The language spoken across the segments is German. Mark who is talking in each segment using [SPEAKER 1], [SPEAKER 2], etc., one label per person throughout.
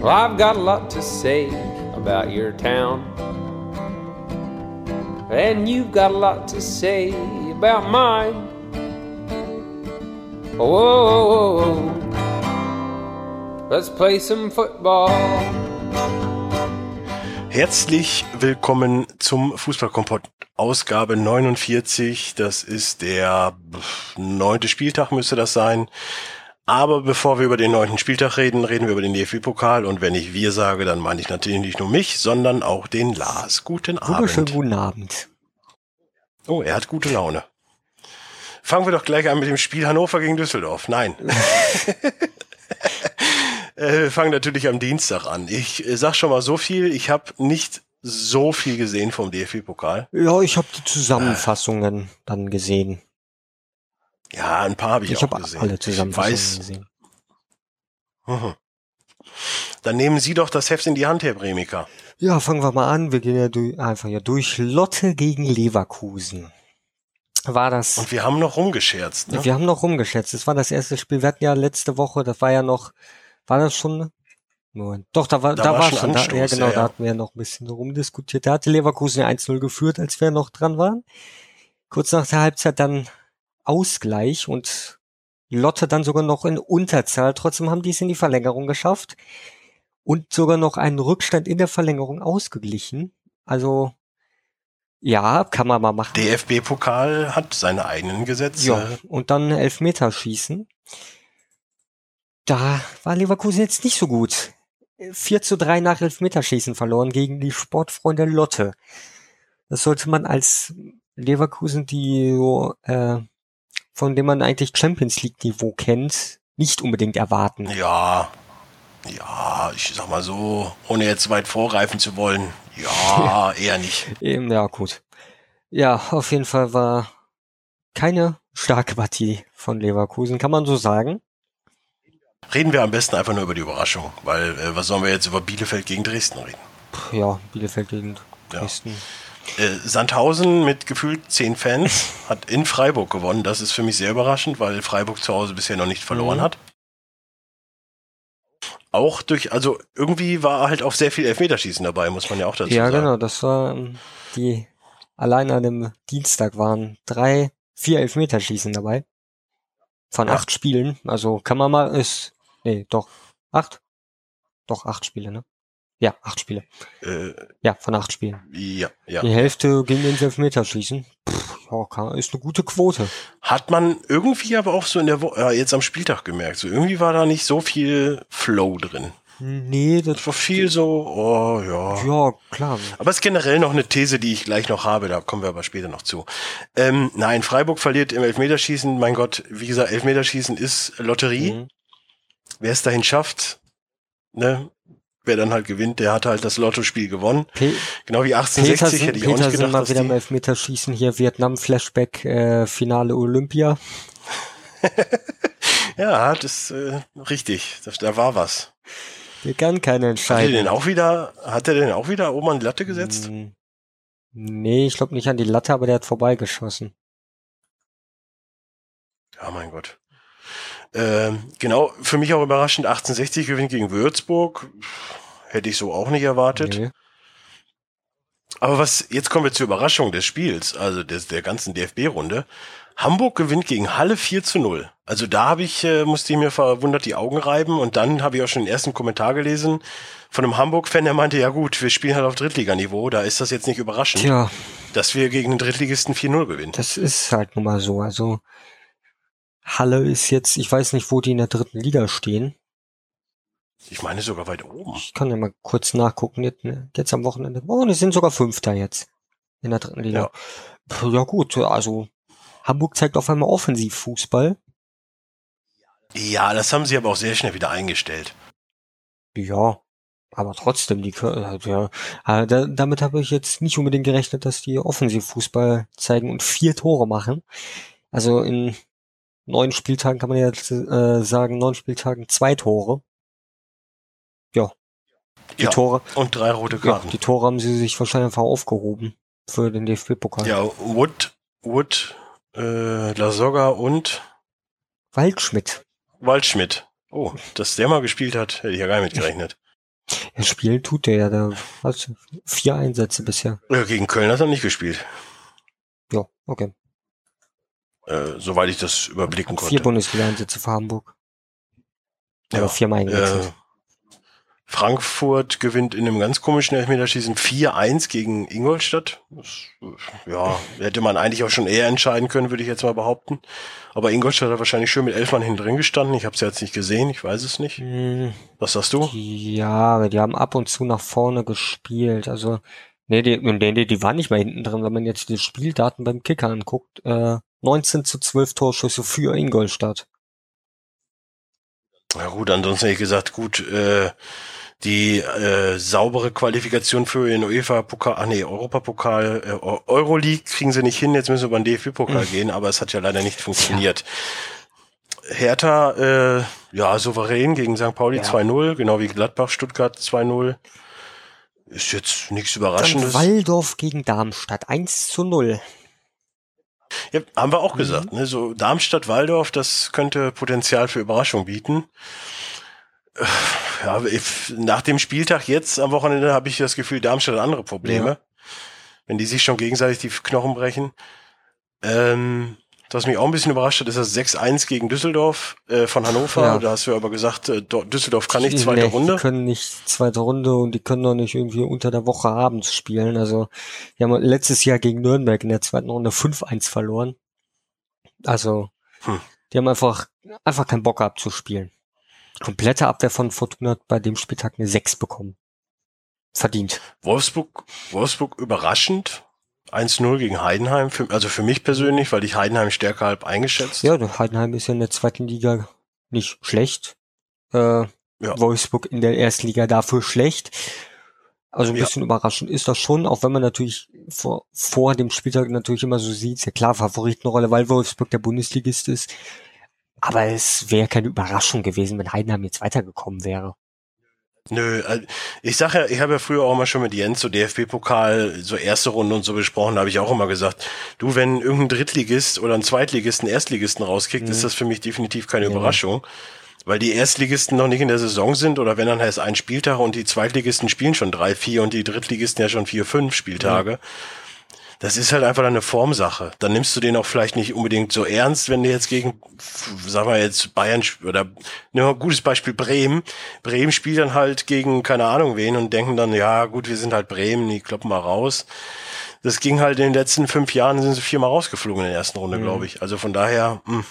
[SPEAKER 1] Well, I've got a lot to say about your town. And you've got a lot to say about mine. Whoa, whoa, whoa. let's play some football.
[SPEAKER 2] Herzlich willkommen zum Fußballkompott Ausgabe 49. Das ist der neunte Spieltag müsste das sein. Aber bevor wir über den neunten Spieltag reden, reden wir über den DFB-Pokal. Und wenn ich wir sage, dann meine ich natürlich nicht nur mich, sondern auch den Lars. Guten Abend.
[SPEAKER 3] Wunderschönen guten Abend.
[SPEAKER 2] Oh, er hat gute Laune. Fangen wir doch gleich an mit dem Spiel Hannover gegen Düsseldorf. Nein. Äh, wir fangen natürlich am Dienstag an. Ich äh, sag schon mal so viel, ich habe nicht so viel gesehen vom DFB-Pokal.
[SPEAKER 3] Ja, ich habe die Zusammenfassungen äh. dann gesehen.
[SPEAKER 2] Ja, ein paar habe ich,
[SPEAKER 3] ich
[SPEAKER 2] auch
[SPEAKER 3] hab
[SPEAKER 2] gesehen.
[SPEAKER 3] alle Zusammenfassungen
[SPEAKER 2] weiß,
[SPEAKER 3] gesehen.
[SPEAKER 2] Mhm. Dann nehmen Sie doch das Heft in die Hand, Herr Bremiker.
[SPEAKER 3] Ja, fangen wir mal an. Wir gehen ja durch, einfach ja durch. Lotte gegen Leverkusen. War das.
[SPEAKER 2] Und wir haben noch rumgescherzt. Ne?
[SPEAKER 3] Wir haben noch rumgescherzt. Das war das erste Spiel. Wir hatten ja letzte Woche, das war ja noch, war das schon? Moment. Doch, da war,
[SPEAKER 2] Da
[SPEAKER 3] da,
[SPEAKER 2] war
[SPEAKER 3] war
[SPEAKER 2] schon
[SPEAKER 3] schon, da,
[SPEAKER 2] Anstoß,
[SPEAKER 3] ja genau,
[SPEAKER 2] ja, ja.
[SPEAKER 3] da hatten wir noch ein bisschen rumdiskutiert. Da hatte Leverkusen ja 1-0 geführt, als wir noch dran waren. Kurz nach der Halbzeit dann Ausgleich und Lotte dann sogar noch in Unterzahl. Trotzdem haben die es in die Verlängerung geschafft und sogar noch einen Rückstand in der Verlängerung ausgeglichen. Also, ja, kann man mal machen.
[SPEAKER 2] DFB-Pokal hat seine eigenen Gesetze.
[SPEAKER 3] Ja, und dann Elfmeterschießen. Da war Leverkusen jetzt nicht so gut. 4 zu 3 nach Elfmeterschießen verloren gegen die Sportfreunde Lotte. Das sollte man als Leverkusen, die so, äh, von dem man eigentlich Champions League Niveau kennt, nicht unbedingt erwarten.
[SPEAKER 2] Ja, ja, ich sag mal so, ohne jetzt weit vorgreifen zu wollen. Ja, eher nicht.
[SPEAKER 3] Ja, gut. Ja, auf jeden Fall war keine starke Partie von Leverkusen, kann man so sagen.
[SPEAKER 2] Reden wir am besten einfach nur über die Überraschung, weil äh, was sollen wir jetzt über Bielefeld gegen Dresden reden?
[SPEAKER 3] Ja, Bielefeld gegen
[SPEAKER 2] Ja. Äh, Sandhausen mit gefühlt zehn Fans hat in Freiburg gewonnen. Das ist für mich sehr überraschend, weil Freiburg zu Hause bisher noch nicht verloren
[SPEAKER 3] Mhm.
[SPEAKER 2] hat. Auch durch, also irgendwie war halt auch sehr viel Elfmeterschießen dabei, muss man ja auch dazu
[SPEAKER 3] Ja,
[SPEAKER 2] sagen.
[SPEAKER 3] genau, das war ähm, die allein an dem Dienstag waren drei, vier Elfmeterschießen dabei. Von
[SPEAKER 2] Ja.
[SPEAKER 3] acht Spielen. Also kann man mal, ist, nee, doch, acht? Doch, acht Spiele, ne? Ja, acht Spiele.
[SPEAKER 2] Äh,
[SPEAKER 3] Ja, von acht Spielen.
[SPEAKER 2] ja, ja.
[SPEAKER 3] Die Hälfte ging ins Elfmeterschießen. Pff, ja, ist eine gute Quote.
[SPEAKER 2] Hat man irgendwie aber auch so in der Woche, ja, jetzt am Spieltag gemerkt, so irgendwie war da nicht so viel Flow drin.
[SPEAKER 3] Nee, das,
[SPEAKER 2] Es war viel so, oh ja.
[SPEAKER 3] ja, klar.
[SPEAKER 2] Aber es ist generell noch eine These, die ich gleich noch habe, da kommen wir aber später noch zu. Ähm, nein, Freiburg verliert im Elfmeterschießen, mein Gott, wie gesagt, Elfmeterschießen ist Lotterie.
[SPEAKER 3] Mhm.
[SPEAKER 2] Wer es dahin schafft, ne, wer dann halt gewinnt, der hat halt das Lottospiel gewonnen.
[SPEAKER 3] Pe
[SPEAKER 2] Genau wie 1860
[SPEAKER 3] Petersen,
[SPEAKER 2] hätte ich auch nicht
[SPEAKER 3] Petersen
[SPEAKER 2] gedacht,
[SPEAKER 3] mal wieder im Elfmeterschießen hier Vietnam-Flashback, äh, Finale Olympia.
[SPEAKER 2] Ja, das äh, richtig, das, da war was.
[SPEAKER 3] Der kann keine
[SPEAKER 2] Hat er den auch wieder, hat er den auch wieder oben an die Latte gesetzt?
[SPEAKER 3] Hm, Nee, ich glaube nicht an die Latte, aber der hat vorbeigeschossen.
[SPEAKER 2] Ja, mein Gott. Ähm, genau, für mich auch überraschend, 1860 gewinnt gegen Würzburg. Hätte ich so auch nicht erwartet.
[SPEAKER 3] Nee.
[SPEAKER 2] Aber was, jetzt kommen wir zur Überraschung des Spiels, also des, der ganzen DFB-Runde. Hamburg gewinnt gegen Halle 4 zu 0. Also da habe ich, äh, musste ich mir verwundert die Augen reiben und dann habe ich auch schon den ersten Kommentar gelesen von einem Hamburg-Fan, der meinte, ja gut, wir spielen halt auf Drittliganiveau, da ist das jetzt nicht überraschend,
[SPEAKER 3] Tja,
[SPEAKER 2] dass wir gegen den Drittligisten 4-0 gewinnen.
[SPEAKER 3] das ist halt nun mal so. Also Halle ist jetzt, ich weiß nicht, wo die in der dritten Liga stehen.
[SPEAKER 2] Ich meine sogar weit oben.
[SPEAKER 3] Ich kann ja mal kurz nachgucken. Jetzt, ne, jetzt am Wochenende. Oh, die sind sogar Fünfter jetzt in der dritten Liga.
[SPEAKER 2] Ja.
[SPEAKER 3] Ja gut, also Hamburg zeigt auf einmal Offensivfußball.
[SPEAKER 2] Ja, das haben sie aber auch sehr schnell wieder eingestellt.
[SPEAKER 3] Ja, aber trotzdem, die kö- ja, da, damit habe ich jetzt nicht unbedingt gerechnet, dass die Offensivfußball zeigen und vier Tore machen. Also in neun Spieltagen kann man jetzt äh, sagen, neun Spieltagen zwei Tore. Ja. Die
[SPEAKER 2] Ja,
[SPEAKER 3] Tore,
[SPEAKER 2] Und drei rote
[SPEAKER 3] ja,
[SPEAKER 2] Karten.
[SPEAKER 3] die Tore haben sie sich wahrscheinlich einfach aufgehoben für den DFB-Pokal.
[SPEAKER 2] Ja, Wood, Wood, äh, Lasogga und
[SPEAKER 3] Waldschmidt.
[SPEAKER 2] Waldschmidt. Oh, dass der mal gespielt hat, hätte ich ja gar nicht mit gerechnet.
[SPEAKER 3] Ja, spielen tut der ja, da hat vier Einsätze bisher.
[SPEAKER 2] Ja, gegen Köln hat er nicht gespielt,
[SPEAKER 3] Ja, okay.
[SPEAKER 2] Äh, soweit ich das überblicken
[SPEAKER 3] Vier
[SPEAKER 2] konnte.
[SPEAKER 3] Bundesliga-Einsätze für Hamburg.
[SPEAKER 2] Ja,
[SPEAKER 3] viermal
[SPEAKER 2] Äh,
[SPEAKER 3] eingewechselt.
[SPEAKER 2] Frankfurt gewinnt in einem ganz komischen Elfmeterschießen 4-1 gegen Ingolstadt. Das, äh, ja, hätte man eigentlich auch schon eher entscheiden können, würde ich jetzt mal behaupten. Aber Ingolstadt hat wahrscheinlich schön mit elf Mann hinten drin gestanden. Ich habe es jetzt nicht gesehen, ich weiß es nicht.
[SPEAKER 3] Hm,
[SPEAKER 2] Was sagst du?
[SPEAKER 3] Ja, die haben ab und zu nach vorne gespielt. Also, nee, die, nee, nee, die waren nicht mehr hinten drin. Wenn man jetzt die Spieldaten beim Kicker anguckt, äh, 19 zu 12 Torschüsse für Ingolstadt.
[SPEAKER 2] Ja gut, ansonsten hätte ich gesagt, gut, äh, die äh, saubere Qualifikation für den UEFA-Pokal, ach nee, Europapokal, äh, Eu- Euroleague kriegen sie nicht hin, jetzt müssen wir beim DFB-Pokal gehen, aber es hat ja leider nicht funktioniert. Hertha, äh, ja, souverän gegen St. Pauli
[SPEAKER 3] Ja.
[SPEAKER 2] 2-0, genau wie Gladbach, Stuttgart 2-0. Ist jetzt nichts
[SPEAKER 3] Dann
[SPEAKER 2] Überraschendes.
[SPEAKER 3] Waldorf gegen Darmstadt 1 zu 0.
[SPEAKER 2] Ja, haben wir auch
[SPEAKER 3] Mhm.
[SPEAKER 2] gesagt, ne? So Darmstadt-Waldorf, das könnte Potenzial für Überraschung bieten. Ja, nach dem Spieltag jetzt am Wochenende habe ich das Gefühl, Darmstadt hat andere Probleme.
[SPEAKER 3] Ja.
[SPEAKER 2] Wenn die sich schon gegenseitig die Knochen brechen. Ähm, was mich auch ein bisschen überrascht hat, ist das 6-1 gegen Düsseldorf äh, von Hannover.
[SPEAKER 3] Ja.
[SPEAKER 2] Da hast du aber gesagt, äh, Düsseldorf kann nicht zweite
[SPEAKER 3] nee,
[SPEAKER 2] Runde.
[SPEAKER 3] Die können nicht zweite Runde und die können doch nicht irgendwie unter der Woche abends spielen. Also, die haben letztes Jahr gegen Nürnberg in der zweiten Runde 5-1 verloren. Also,
[SPEAKER 2] Hm.
[SPEAKER 3] die haben einfach, einfach keinen Bock gehabt zu spielen. Die komplette Abwehr von Fortuna hat bei dem Spieltag eine 6 bekommen. Verdient.
[SPEAKER 2] Wolfsburg, Wolfsburg überraschend. 1-0 gegen Heidenheim. Für, also für mich persönlich, weil ich Heidenheim stärker halb eingeschätzt.
[SPEAKER 3] Ja, Heidenheim ist ja in der zweiten Liga nicht schlecht. Äh,
[SPEAKER 2] Ja.
[SPEAKER 3] Wolfsburg in der ersten Liga dafür schlecht. Also ein
[SPEAKER 2] Ja.
[SPEAKER 3] bisschen überraschend ist das schon, auch wenn man natürlich vor, vor dem Spieltag natürlich immer so sieht, ist ja klar, Favoritenrolle, weil Wolfsburg der Bundesligist ist. Aber es wäre keine Überraschung gewesen, wenn Heidenheim jetzt weitergekommen wäre.
[SPEAKER 2] Nö, äh, ich sag ja, ich habe ja früher auch mal schon mit Jens so DFB-Pokal, so erste Runde und so besprochen, da habe ich auch immer gesagt, du, wenn irgendein Drittligist oder ein Zweitligisten Erstligisten rauskickt,
[SPEAKER 3] Mhm.
[SPEAKER 2] ist das für mich definitiv keine
[SPEAKER 3] Ja.
[SPEAKER 2] Überraschung. Weil die Erstligisten noch nicht in der Saison sind oder wenn dann heißt ein Spieltag und die Zweitligisten spielen schon drei, vier und die Drittligisten ja schon vier, fünf Spieltage. Das ist halt einfach eine Formsache. Dann nimmst du den auch vielleicht nicht unbedingt so ernst, wenn du jetzt gegen, sagen wir jetzt Bayern oder ne, ein gutes Beispiel Bremen. Bremen spielt dann halt gegen keine Ahnung wen und denken dann, ja gut, wir sind halt Bremen, die kloppen mal raus. Das ging halt in den letzten fünf Jahren, sind sie viermal rausgeflogen in der ersten Runde,
[SPEAKER 3] Mhm.
[SPEAKER 2] glaube ich. Also von daher, mh.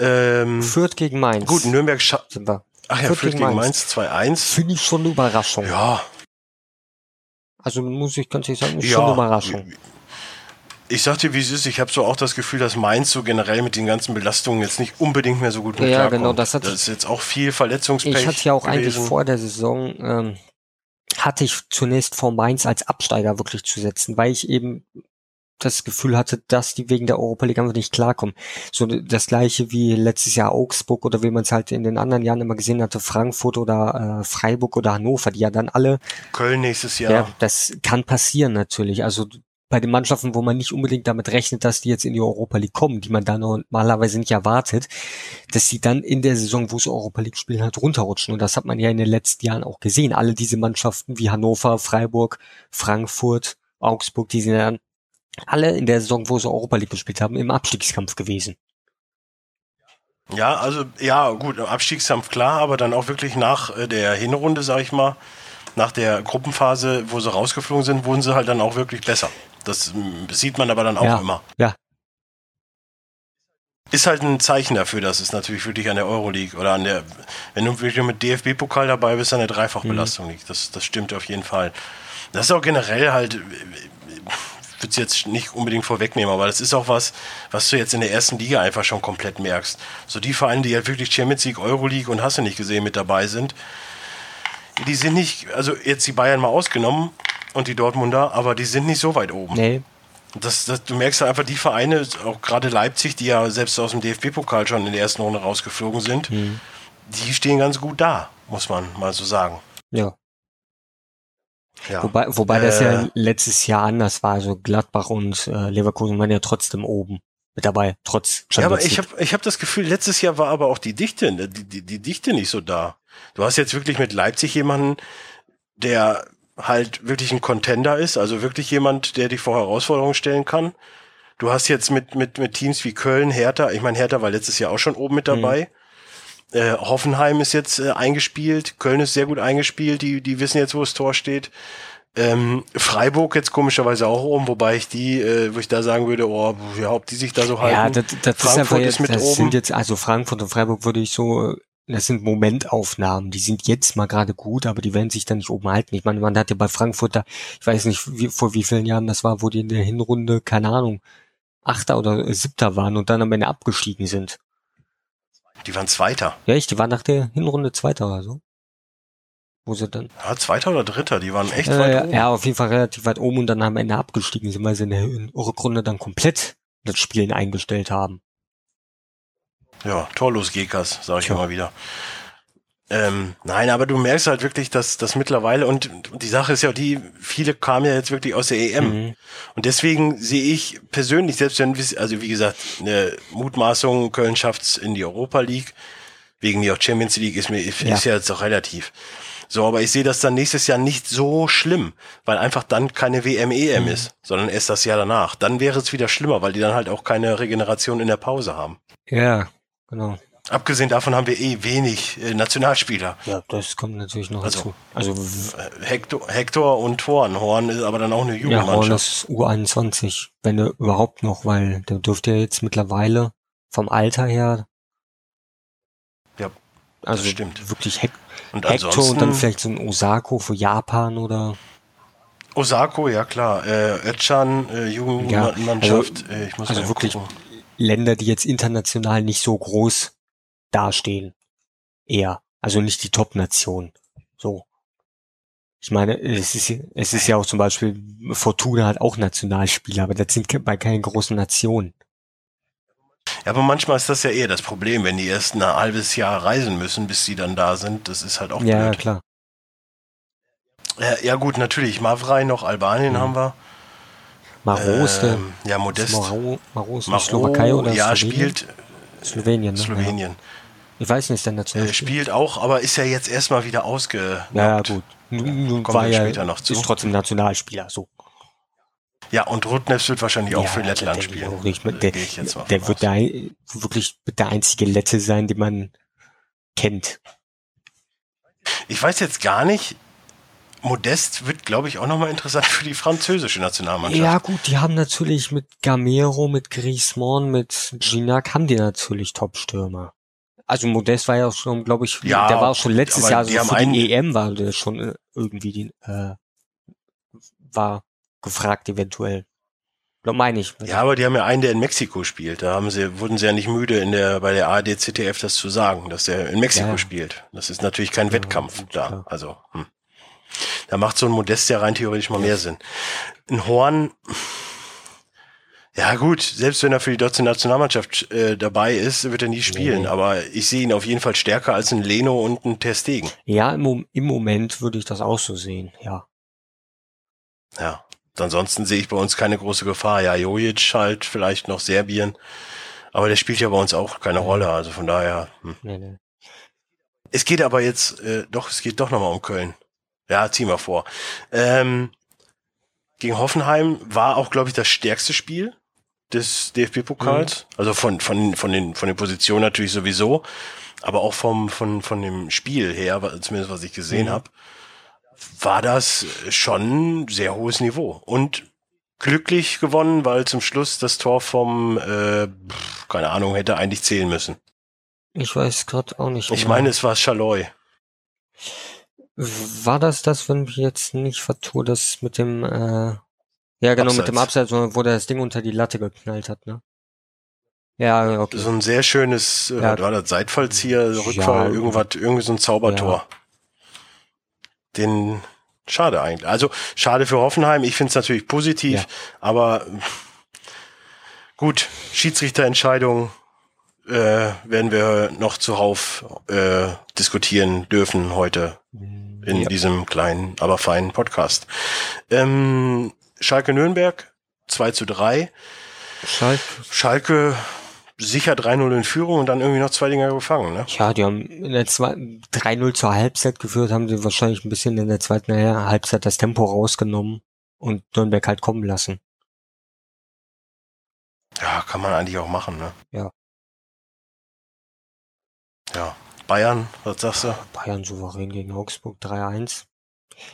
[SPEAKER 2] Ähm,
[SPEAKER 3] Fürth gegen Mainz.
[SPEAKER 2] gut, Nürnberg, scha
[SPEAKER 3] sind wir.
[SPEAKER 2] ach ja,
[SPEAKER 3] Fürth
[SPEAKER 2] Fürth
[SPEAKER 3] gegen
[SPEAKER 2] gegen
[SPEAKER 3] Mainz.
[SPEAKER 2] Mainz 2-1.
[SPEAKER 3] Finde ich schon eine Überraschung.
[SPEAKER 2] Ja,
[SPEAKER 3] Also muss ich ganz ehrlich sagen, ist schon eine Überraschung.
[SPEAKER 2] Ich sag dir, wie es ist. Ich habe so auch das Gefühl, dass Mainz so generell mit den ganzen Belastungen jetzt nicht unbedingt mehr so gut mit
[SPEAKER 3] Ja, genau, das hat-
[SPEAKER 2] ist jetzt auch viel Verletzungspech
[SPEAKER 3] Ich hatte ja auch eigentlich
[SPEAKER 2] gewesen.
[SPEAKER 3] vor der Saison, ähm, hatte ich zunächst vor Mainz als Absteiger wirklich zu setzen, weil ich eben das Gefühl hatte, dass die wegen der Europa League einfach nicht klarkommen. So das gleiche wie letztes Jahr Augsburg oder wie man es halt in den anderen Jahren immer gesehen hatte, Frankfurt oder äh, Freiburg oder Hannover, die ja dann alle,
[SPEAKER 2] Köln nächstes
[SPEAKER 3] ja.
[SPEAKER 2] Jahr.
[SPEAKER 3] das kann passieren natürlich. Also bei den Mannschaften, wo man nicht unbedingt damit rechnet, dass die jetzt in die Europa League kommen, die man da normalerweise nicht erwartet, dass sie dann in der Saison, wo sie Europa League spielen, halt runterrutschen. Und das hat man ja in den letzten Jahren auch gesehen. Alle diese Mannschaften wie Hannover, Freiburg, Frankfurt, Augsburg, die sind dann alle in der Saison, wo sie Europa League gespielt haben, im Abstiegskampf gewesen.
[SPEAKER 2] Ja, also ja, gut, Abstiegskampf klar, aber dann auch wirklich nach äh, der Hinrunde, sag ich mal, nach der Gruppenphase, wo sie rausgeflogen sind, wurden sie halt dann auch wirklich besser. Das mm, sieht man aber dann auch
[SPEAKER 3] Ja.
[SPEAKER 2] immer.
[SPEAKER 3] Ja.
[SPEAKER 2] Ist halt ein Zeichen dafür, dass es natürlich wirklich an der Euroleague oder an der, wenn du wirklich mit DFB-Pokal dabei bist, an der Dreifachbelastung
[SPEAKER 3] Mhm.
[SPEAKER 2] liegt. Das, das stimmt auf jeden Fall. Das ist auch generell halt, würde es jetzt nicht unbedingt vorwegnehmen, aber das ist auch was, was du jetzt in der ersten Liga einfach schon komplett merkst. So die Vereine, die halt wirklich Champions League, Euroleague und hast du nicht gesehen mit dabei sind, die sind nicht, also jetzt die Bayern mal ausgenommen und die Dortmunder, aber die sind nicht so weit oben.
[SPEAKER 3] Nee,
[SPEAKER 2] Das, das, du merkst halt einfach die Vereine, auch gerade Leipzig, die ja selbst aus dem DFB-Pokal schon in der ersten Runde rausgeflogen sind,
[SPEAKER 3] Mhm.
[SPEAKER 2] die stehen ganz gut da, muss man mal so sagen.
[SPEAKER 3] ja.
[SPEAKER 2] Ja.
[SPEAKER 3] Wobei, wobei das
[SPEAKER 2] Äh.
[SPEAKER 3] ja letztes Jahr anders war. Also Gladbach und äh, Leverkusen waren ja trotzdem oben mit dabei, trotz
[SPEAKER 2] Ja, aber
[SPEAKER 3] Champions
[SPEAKER 2] ich habe ich hab das Gefühl, letztes Jahr war aber auch die Dichte, ne, die, die, die Dichte nicht so da. Du hast jetzt wirklich mit Leipzig jemanden, der halt wirklich ein Contender ist, also wirklich jemand, der dich vor Herausforderungen stellen kann. Du hast jetzt mit, mit, mit Teams wie Köln, Hertha, ich meine, Hertha war letztes Jahr auch schon oben mit dabei. Äh, Hoffenheim ist jetzt äh, eingespielt, Köln ist sehr gut eingespielt, die, die wissen jetzt, wo das Tor steht. Ähm, Freiburg jetzt komischerweise auch oben, wobei ich die, äh, wo ich da sagen würde, oh, ja, ob die sich da so halten.
[SPEAKER 3] Ja, das, das ist einfach
[SPEAKER 2] Frankfurt ist mit
[SPEAKER 3] das
[SPEAKER 2] oben.
[SPEAKER 3] sind jetzt, also Frankfurt und Freiburg würde ich so, das sind Momentaufnahmen, die sind jetzt mal gerade gut, aber die werden sich dann nicht oben halten. Ich meine, man hat ja bei Frankfurt da, ich weiß nicht, wie, vor wie vielen Jahren das war, wo die in der Hinrunde, keine Ahnung, Achter oder Siebter waren und dann am Ende abgestiegen sind.
[SPEAKER 2] Die waren Zweiter.
[SPEAKER 3] Ja, ich, die waren nach der Hinrunde Zweiter oder so. Wo sie dann,
[SPEAKER 2] Ja, Zweiter oder Dritter, die waren echt
[SPEAKER 3] äh,
[SPEAKER 2] weit
[SPEAKER 3] ja,
[SPEAKER 2] oben.
[SPEAKER 3] ja, auf jeden Fall relativ weit oben und dann am Ende abgestiegen sind, weil sie in der in der Rückrunde dann komplett das Spielen eingestellt haben.
[SPEAKER 2] Ja, torlos Gekas, sage ich
[SPEAKER 3] Tja.
[SPEAKER 2] immer wieder. Ähm, nein, aber du merkst halt wirklich, dass das mittlerweile und, und die Sache ist ja die, viele kamen ja jetzt wirklich aus der EM.
[SPEAKER 3] Mhm.
[SPEAKER 2] Und deswegen sehe ich persönlich, selbst wenn, also wie gesagt, eine Mutmaßung, Köln schafft's in die Europa League, wegen mir auch Champions League ist mir ist
[SPEAKER 3] Ja.
[SPEAKER 2] ja jetzt auch relativ. So, aber ich sehe das dann nächstes Jahr nicht so schlimm, weil einfach dann keine WM EM
[SPEAKER 3] Mhm.
[SPEAKER 2] ist, sondern erst das Jahr danach. Dann wäre es wieder schlimmer, weil die dann halt auch keine Regeneration in der Pause haben.
[SPEAKER 3] Ja, genau.
[SPEAKER 2] Abgesehen davon haben wir eh wenig äh, Nationalspieler.
[SPEAKER 3] Ja, das kommt natürlich noch
[SPEAKER 2] Also,
[SPEAKER 3] dazu. Also
[SPEAKER 2] Hector, Hector und Horn. Horn ist aber dann auch eine
[SPEAKER 3] ja, Horn
[SPEAKER 2] Jugendmannschaft.
[SPEAKER 3] ist U21, wenn er überhaupt noch, weil der dürfte ja jetzt mittlerweile vom Alter her.
[SPEAKER 2] Ja,
[SPEAKER 3] also
[SPEAKER 2] stimmt.
[SPEAKER 3] wirklich Hec
[SPEAKER 2] und
[SPEAKER 3] Hector und dann vielleicht so ein Osako für Japan oder
[SPEAKER 2] Osako, ja klar. Äh, Ötchan, äh, Jugendmannschaft.
[SPEAKER 3] Ja,
[SPEAKER 2] äh, ich muss
[SPEAKER 3] also wirklich
[SPEAKER 2] gucken.
[SPEAKER 3] Länder, die jetzt international nicht so groß dastehen. Eher. Also nicht die Top-Nation. So. Ich meine, es ist, es ist ja auch zum Beispiel, Fortuna hat auch Nationalspieler, aber das sind bei keinen großen Nationen.
[SPEAKER 2] Ja, aber manchmal ist das ja eher das Problem, wenn die erst ein halbes Jahr reisen müssen, bis sie dann da sind. Das ist halt auch
[SPEAKER 3] Ja,
[SPEAKER 2] blöd.
[SPEAKER 3] klar.
[SPEAKER 2] Ja, ja gut, natürlich. Mavrei noch, Albanien
[SPEAKER 3] Mhm.
[SPEAKER 2] haben wir.
[SPEAKER 3] Maro ist der,
[SPEAKER 2] Ähm, ja, Modest.
[SPEAKER 3] Maro, Maro ist die
[SPEAKER 2] Maro,
[SPEAKER 3] Slowakei oder
[SPEAKER 2] ja,
[SPEAKER 3] Slowenien?
[SPEAKER 2] spielt
[SPEAKER 3] Slowenien, ne?
[SPEAKER 2] Slowenien.
[SPEAKER 3] Ja. Ich weiß nicht, ist der
[SPEAKER 2] Äh,
[SPEAKER 3] Nationalspieler.
[SPEAKER 2] spielt auch, aber ist ja jetzt erstmal wieder ausge.
[SPEAKER 3] Ja, ja, gut. Nun,
[SPEAKER 2] Kommen
[SPEAKER 3] war ja,
[SPEAKER 2] später noch zu.
[SPEAKER 3] ist trotzdem Nationalspieler, so.
[SPEAKER 2] Ja, und Rudnev wird wahrscheinlich auch
[SPEAKER 3] Ja,
[SPEAKER 2] für Lettland spielen.
[SPEAKER 3] Der,
[SPEAKER 2] gehe ich mal
[SPEAKER 3] der
[SPEAKER 2] von
[SPEAKER 3] wird der, ein- wirklich der einzige Lette sein, den man kennt.
[SPEAKER 2] Ich weiß jetzt gar nicht. Modest wird, glaube ich, auch nochmal interessant für die französische Nationalmannschaft.
[SPEAKER 3] Ja, gut, die haben natürlich mit Gamero, mit Griezmann, mit Gignac haben die natürlich Top-Stürmer. Also Modest war ja auch schon, glaube ich,
[SPEAKER 2] Ja,
[SPEAKER 3] der war auch schon letztes Jahr, also für
[SPEAKER 2] einen-
[SPEAKER 3] die EM war der schon äh, irgendwie die, äh, war gefragt eventuell. Glaub, meine ich.
[SPEAKER 2] Ja, aber die haben ja einen, der in Mexiko spielt. Da haben sie, wurden sie ja nicht müde, in der, bei der ARD ZDF das zu sagen, dass er in Mexiko
[SPEAKER 3] Ja.
[SPEAKER 2] spielt. Das ist natürlich kein Wettkampf
[SPEAKER 3] gut,
[SPEAKER 2] da.
[SPEAKER 3] klar.
[SPEAKER 2] Also, hm. Da macht so ein Modest ja rein theoretisch mal mehr Sinn. Ein Horn, ja gut, selbst wenn er für die deutsche Nationalmannschaft äh, dabei ist, wird er nie spielen.
[SPEAKER 3] Nee.
[SPEAKER 2] Aber ich sehe ihn auf jeden Fall stärker als ein Leno und ein Ter Stegen.
[SPEAKER 3] Ja, im, im Moment würde ich das auch so sehen, ja.
[SPEAKER 2] Ja. Ansonsten sehe ich bei uns keine große Gefahr. Ja, Jojic halt, vielleicht noch Serbien. Aber der spielt ja bei uns auch keine Rolle. Also von daher. Hm.
[SPEAKER 3] Nee, nee.
[SPEAKER 2] Es geht aber jetzt, äh, doch, es geht doch nochmal um Köln. Ja, zieh mal vor. Ähm, gegen Hoffenheim war auch, glaube ich, das stärkste Spiel des DFB-Pokals. Also von, von, von, den, von den Positionen natürlich sowieso, aber auch vom, von, von dem Spiel her, zumindest was ich gesehen
[SPEAKER 3] Mhm.
[SPEAKER 2] habe, war das schon sehr hohes Niveau. Und glücklich gewonnen, weil zum Schluss das Tor vom, äh, keine Ahnung, hätte eigentlich zählen müssen.
[SPEAKER 3] Ich weiß gerade auch nicht.
[SPEAKER 2] Ich
[SPEAKER 3] genau.
[SPEAKER 2] meine, es war Chaloy.
[SPEAKER 3] War das das, wenn ich jetzt nicht vertue, das mit dem, äh, ja genau, mit dem
[SPEAKER 2] Abseits.
[SPEAKER 3] Abseits, wo der das Ding unter die Latte geknallt hat, ne? Ja, okay.
[SPEAKER 2] So ein sehr schönes, äh,
[SPEAKER 3] Ja.
[SPEAKER 2] was war das Seitfallzieher,
[SPEAKER 3] Ja.
[SPEAKER 2] Rückfall, irgendwas, irgendwie so ein Zaubertor. Den, schade eigentlich. Also, schade für Hoffenheim. Ich finde es natürlich positiv,
[SPEAKER 3] Ja.
[SPEAKER 2] aber gut, Schiedsrichterentscheidung äh, werden wir noch zuhauf äh, diskutieren dürfen heute in
[SPEAKER 3] ja.
[SPEAKER 2] diesem kleinen, aber feinen Podcast. Ähm, Schalke Nürnberg 2 zu 3.
[SPEAKER 3] Schalke.
[SPEAKER 2] Schalke sicher 3-0 in Führung und dann irgendwie noch zwei Dinger gefangen, ne?
[SPEAKER 3] Ja, die haben in der zweiten 3-0 zur Halbzeit geführt, haben sie wahrscheinlich ein bisschen in der zweiten Halbzeit das Tempo rausgenommen und Nürnberg halt kommen lassen.
[SPEAKER 2] Ja, kann man eigentlich auch machen, ne?
[SPEAKER 3] Ja.
[SPEAKER 2] Ja. Bayern, was sagst du?
[SPEAKER 3] Bayern souverän gegen Augsburg 3-1.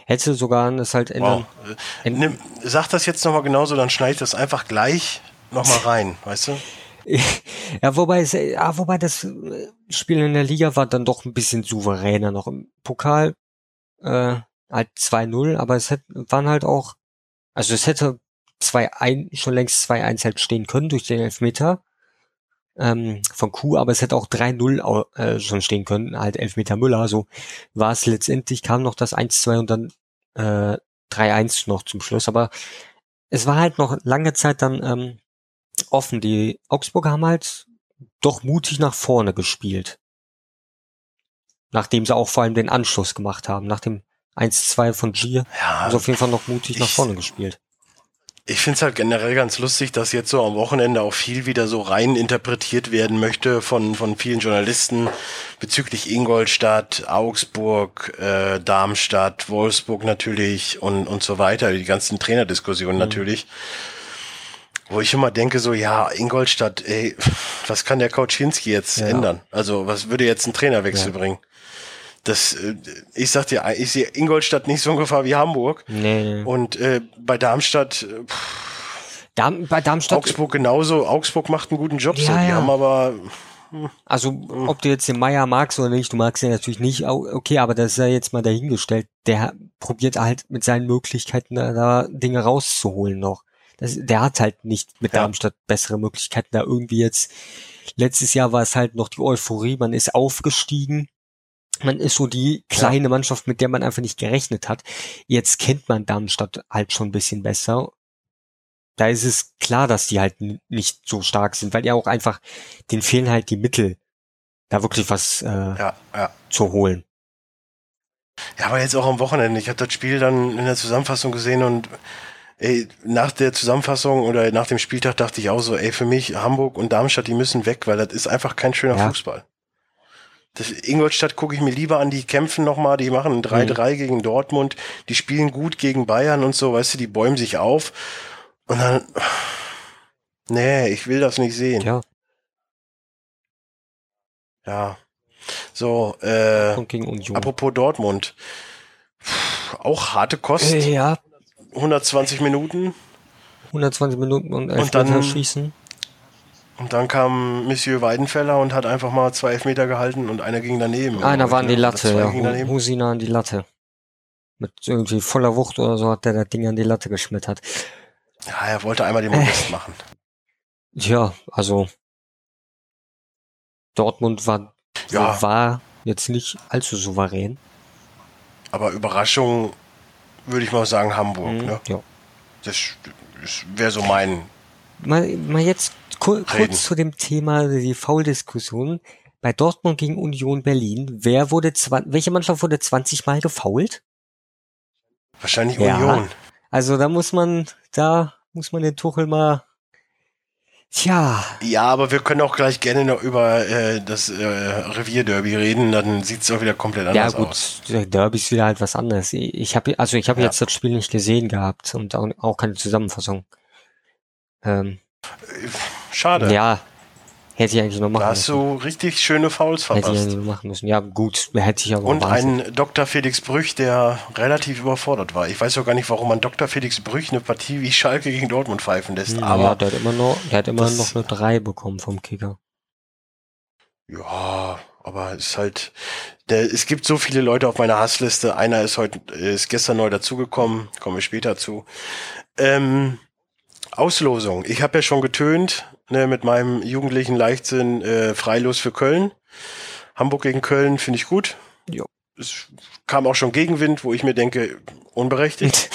[SPEAKER 3] Hätte sogar das halt ändern.
[SPEAKER 2] Wow. Äh, nimm, sag das jetzt nochmal genauso, dann schneide ich das einfach gleich nochmal rein, weißt du?
[SPEAKER 3] ja, wobei, es, ja, wobei das äh, Spiel in der Liga war dann doch ein bisschen souveräner noch. Im Pokal äh, halt 2-0, aber es hätte, waren halt auch, also es hätte 2-1, schon längst 2-1 halt stehen können durch den Elfmeter ähm, von Kuh, aber es hätte auch 3-0 äh, schon stehen können, halt Elfmeter Müller. So war es letztendlich, kam noch das 1-2 und dann äh, 3-1 noch zum Schluss. Aber es war halt noch lange Zeit dann ähm, offen. Die Augsburger haben halt doch mutig nach vorne gespielt. Nachdem sie auch vor allem den Anschluss gemacht haben. Nach dem 1-2 von Gier ja, haben sie auf jeden Fall noch mutig nach vorne gespielt.
[SPEAKER 2] Ich finde es halt generell ganz lustig, dass jetzt so am Wochenende auch viel wieder so rein interpretiert werden möchte von, von vielen Journalisten bezüglich Ingolstadt, Augsburg, äh, Darmstadt, Wolfsburg natürlich und, und so weiter, die ganzen Trainerdiskussionen mhm. natürlich. Wo ich immer denke, so, ja, Ingolstadt, ey, was kann der Coach Hinski jetzt ja. ändern? Also, was würde jetzt ein Trainerwechsel ja. bringen? Das, äh, ich sag dir, ich sehe Ingolstadt nicht so in Gefahr wie Hamburg. Nee. Und äh, bei Darmstadt, äh, pff,
[SPEAKER 3] Darm, bei Darmstadt.
[SPEAKER 2] Augsburg genauso. Augsburg macht einen guten Job, ja, so. Die ja. haben aber.
[SPEAKER 3] Hm. Also, ob du jetzt den Meier magst oder nicht, du magst ihn natürlich nicht, okay, aber das ist ja jetzt mal dahingestellt. Der probiert halt mit seinen Möglichkeiten da, da Dinge rauszuholen noch. Das, der hat halt nicht mit ja. Darmstadt bessere Möglichkeiten da irgendwie jetzt. Letztes Jahr war es halt noch die Euphorie, man ist aufgestiegen man ist so die kleine ja. Mannschaft, mit der man einfach nicht gerechnet hat. Jetzt kennt man Darmstadt halt schon ein bisschen besser. Da ist es klar, dass die halt nicht so stark sind, weil ja auch einfach, denen fehlen halt die Mittel, da wirklich was äh, ja, ja. zu holen.
[SPEAKER 2] Ja, aber jetzt auch am Wochenende. Ich habe das Spiel dann in der Zusammenfassung gesehen und ey, nach der Zusammenfassung oder nach dem Spieltag dachte ich auch so, ey, für mich Hamburg und Darmstadt, die müssen weg, weil das ist einfach kein schöner ja. Fußball. Das Ingolstadt gucke ich mir lieber an, die kämpfen nochmal, die machen ein 3-3 mhm. gegen Dortmund, die spielen gut gegen Bayern und so, weißt du, die bäumen sich auf. Und dann, nee, ich will das nicht sehen.
[SPEAKER 3] Ja.
[SPEAKER 2] Ja. So, äh, apropos Dortmund. Auch harte Kost.
[SPEAKER 3] Äh, ja.
[SPEAKER 2] 120 Minuten.
[SPEAKER 3] 120 Minuten und,
[SPEAKER 2] und dann schießen. Und dann kam Monsieur Weidenfeller und hat einfach mal zwei Elfmeter gehalten und einer ging daneben.
[SPEAKER 3] Einer war an die Latte, ja. Husina an die Latte. Mit irgendwie voller Wucht oder so hat der das Ding an die Latte geschmettert.
[SPEAKER 2] Ja, er wollte einmal den Modest äh. machen.
[SPEAKER 3] Ja, also Dortmund war, ja. war jetzt nicht allzu souverän.
[SPEAKER 2] Aber Überraschung würde ich mal sagen Hamburg, mhm, ne?
[SPEAKER 3] Ja.
[SPEAKER 2] Das, das wäre so mein.
[SPEAKER 3] Mal, mal jetzt Kur kurz zu dem Thema die Foul-Diskussion. Bei Dortmund gegen Union Berlin, wer wurde, welche Mannschaft wurde 20 Mal gefault?
[SPEAKER 2] Wahrscheinlich ja. Union.
[SPEAKER 3] Also da muss man, da muss man den Tuchel mal Tja.
[SPEAKER 2] Ja, aber wir können auch gleich gerne noch über äh, das äh, Revierderby reden, dann sieht es auch wieder komplett anders ja, gut, aus.
[SPEAKER 3] Derby ist wieder halt was anderes. Ich habe also ich habe ja. jetzt das Spiel nicht gesehen gehabt und auch, auch keine Zusammenfassung. Ähm,
[SPEAKER 2] Schade.
[SPEAKER 3] Ja, hätte ich eigentlich noch machen
[SPEAKER 2] da hast müssen. du richtig schöne Fouls verpasst.
[SPEAKER 3] Hätte ich eigentlich noch machen müssen. Ja, gut, hätte ich aber
[SPEAKER 2] Und ein Dr. Felix Brüch, der relativ überfordert war. Ich weiß auch gar nicht, warum man Dr. Felix Brüch eine Partie wie Schalke gegen Dortmund pfeifen lässt. Hm, aber
[SPEAKER 3] ja, der hat immer noch, der hat immer noch eine 3 bekommen vom Kicker.
[SPEAKER 2] Ja, aber es ist halt, der, es gibt so viele Leute auf meiner Hassliste. Einer ist heute, ist gestern neu dazugekommen, kommen wir später zu. Ähm, Auslosung. Ich habe ja schon getönt ne, mit meinem jugendlichen Leichtsinn äh, freilos für Köln. Hamburg gegen Köln finde ich gut.
[SPEAKER 3] Jo.
[SPEAKER 2] Es kam auch schon Gegenwind, wo ich mir denke, unberechtigt.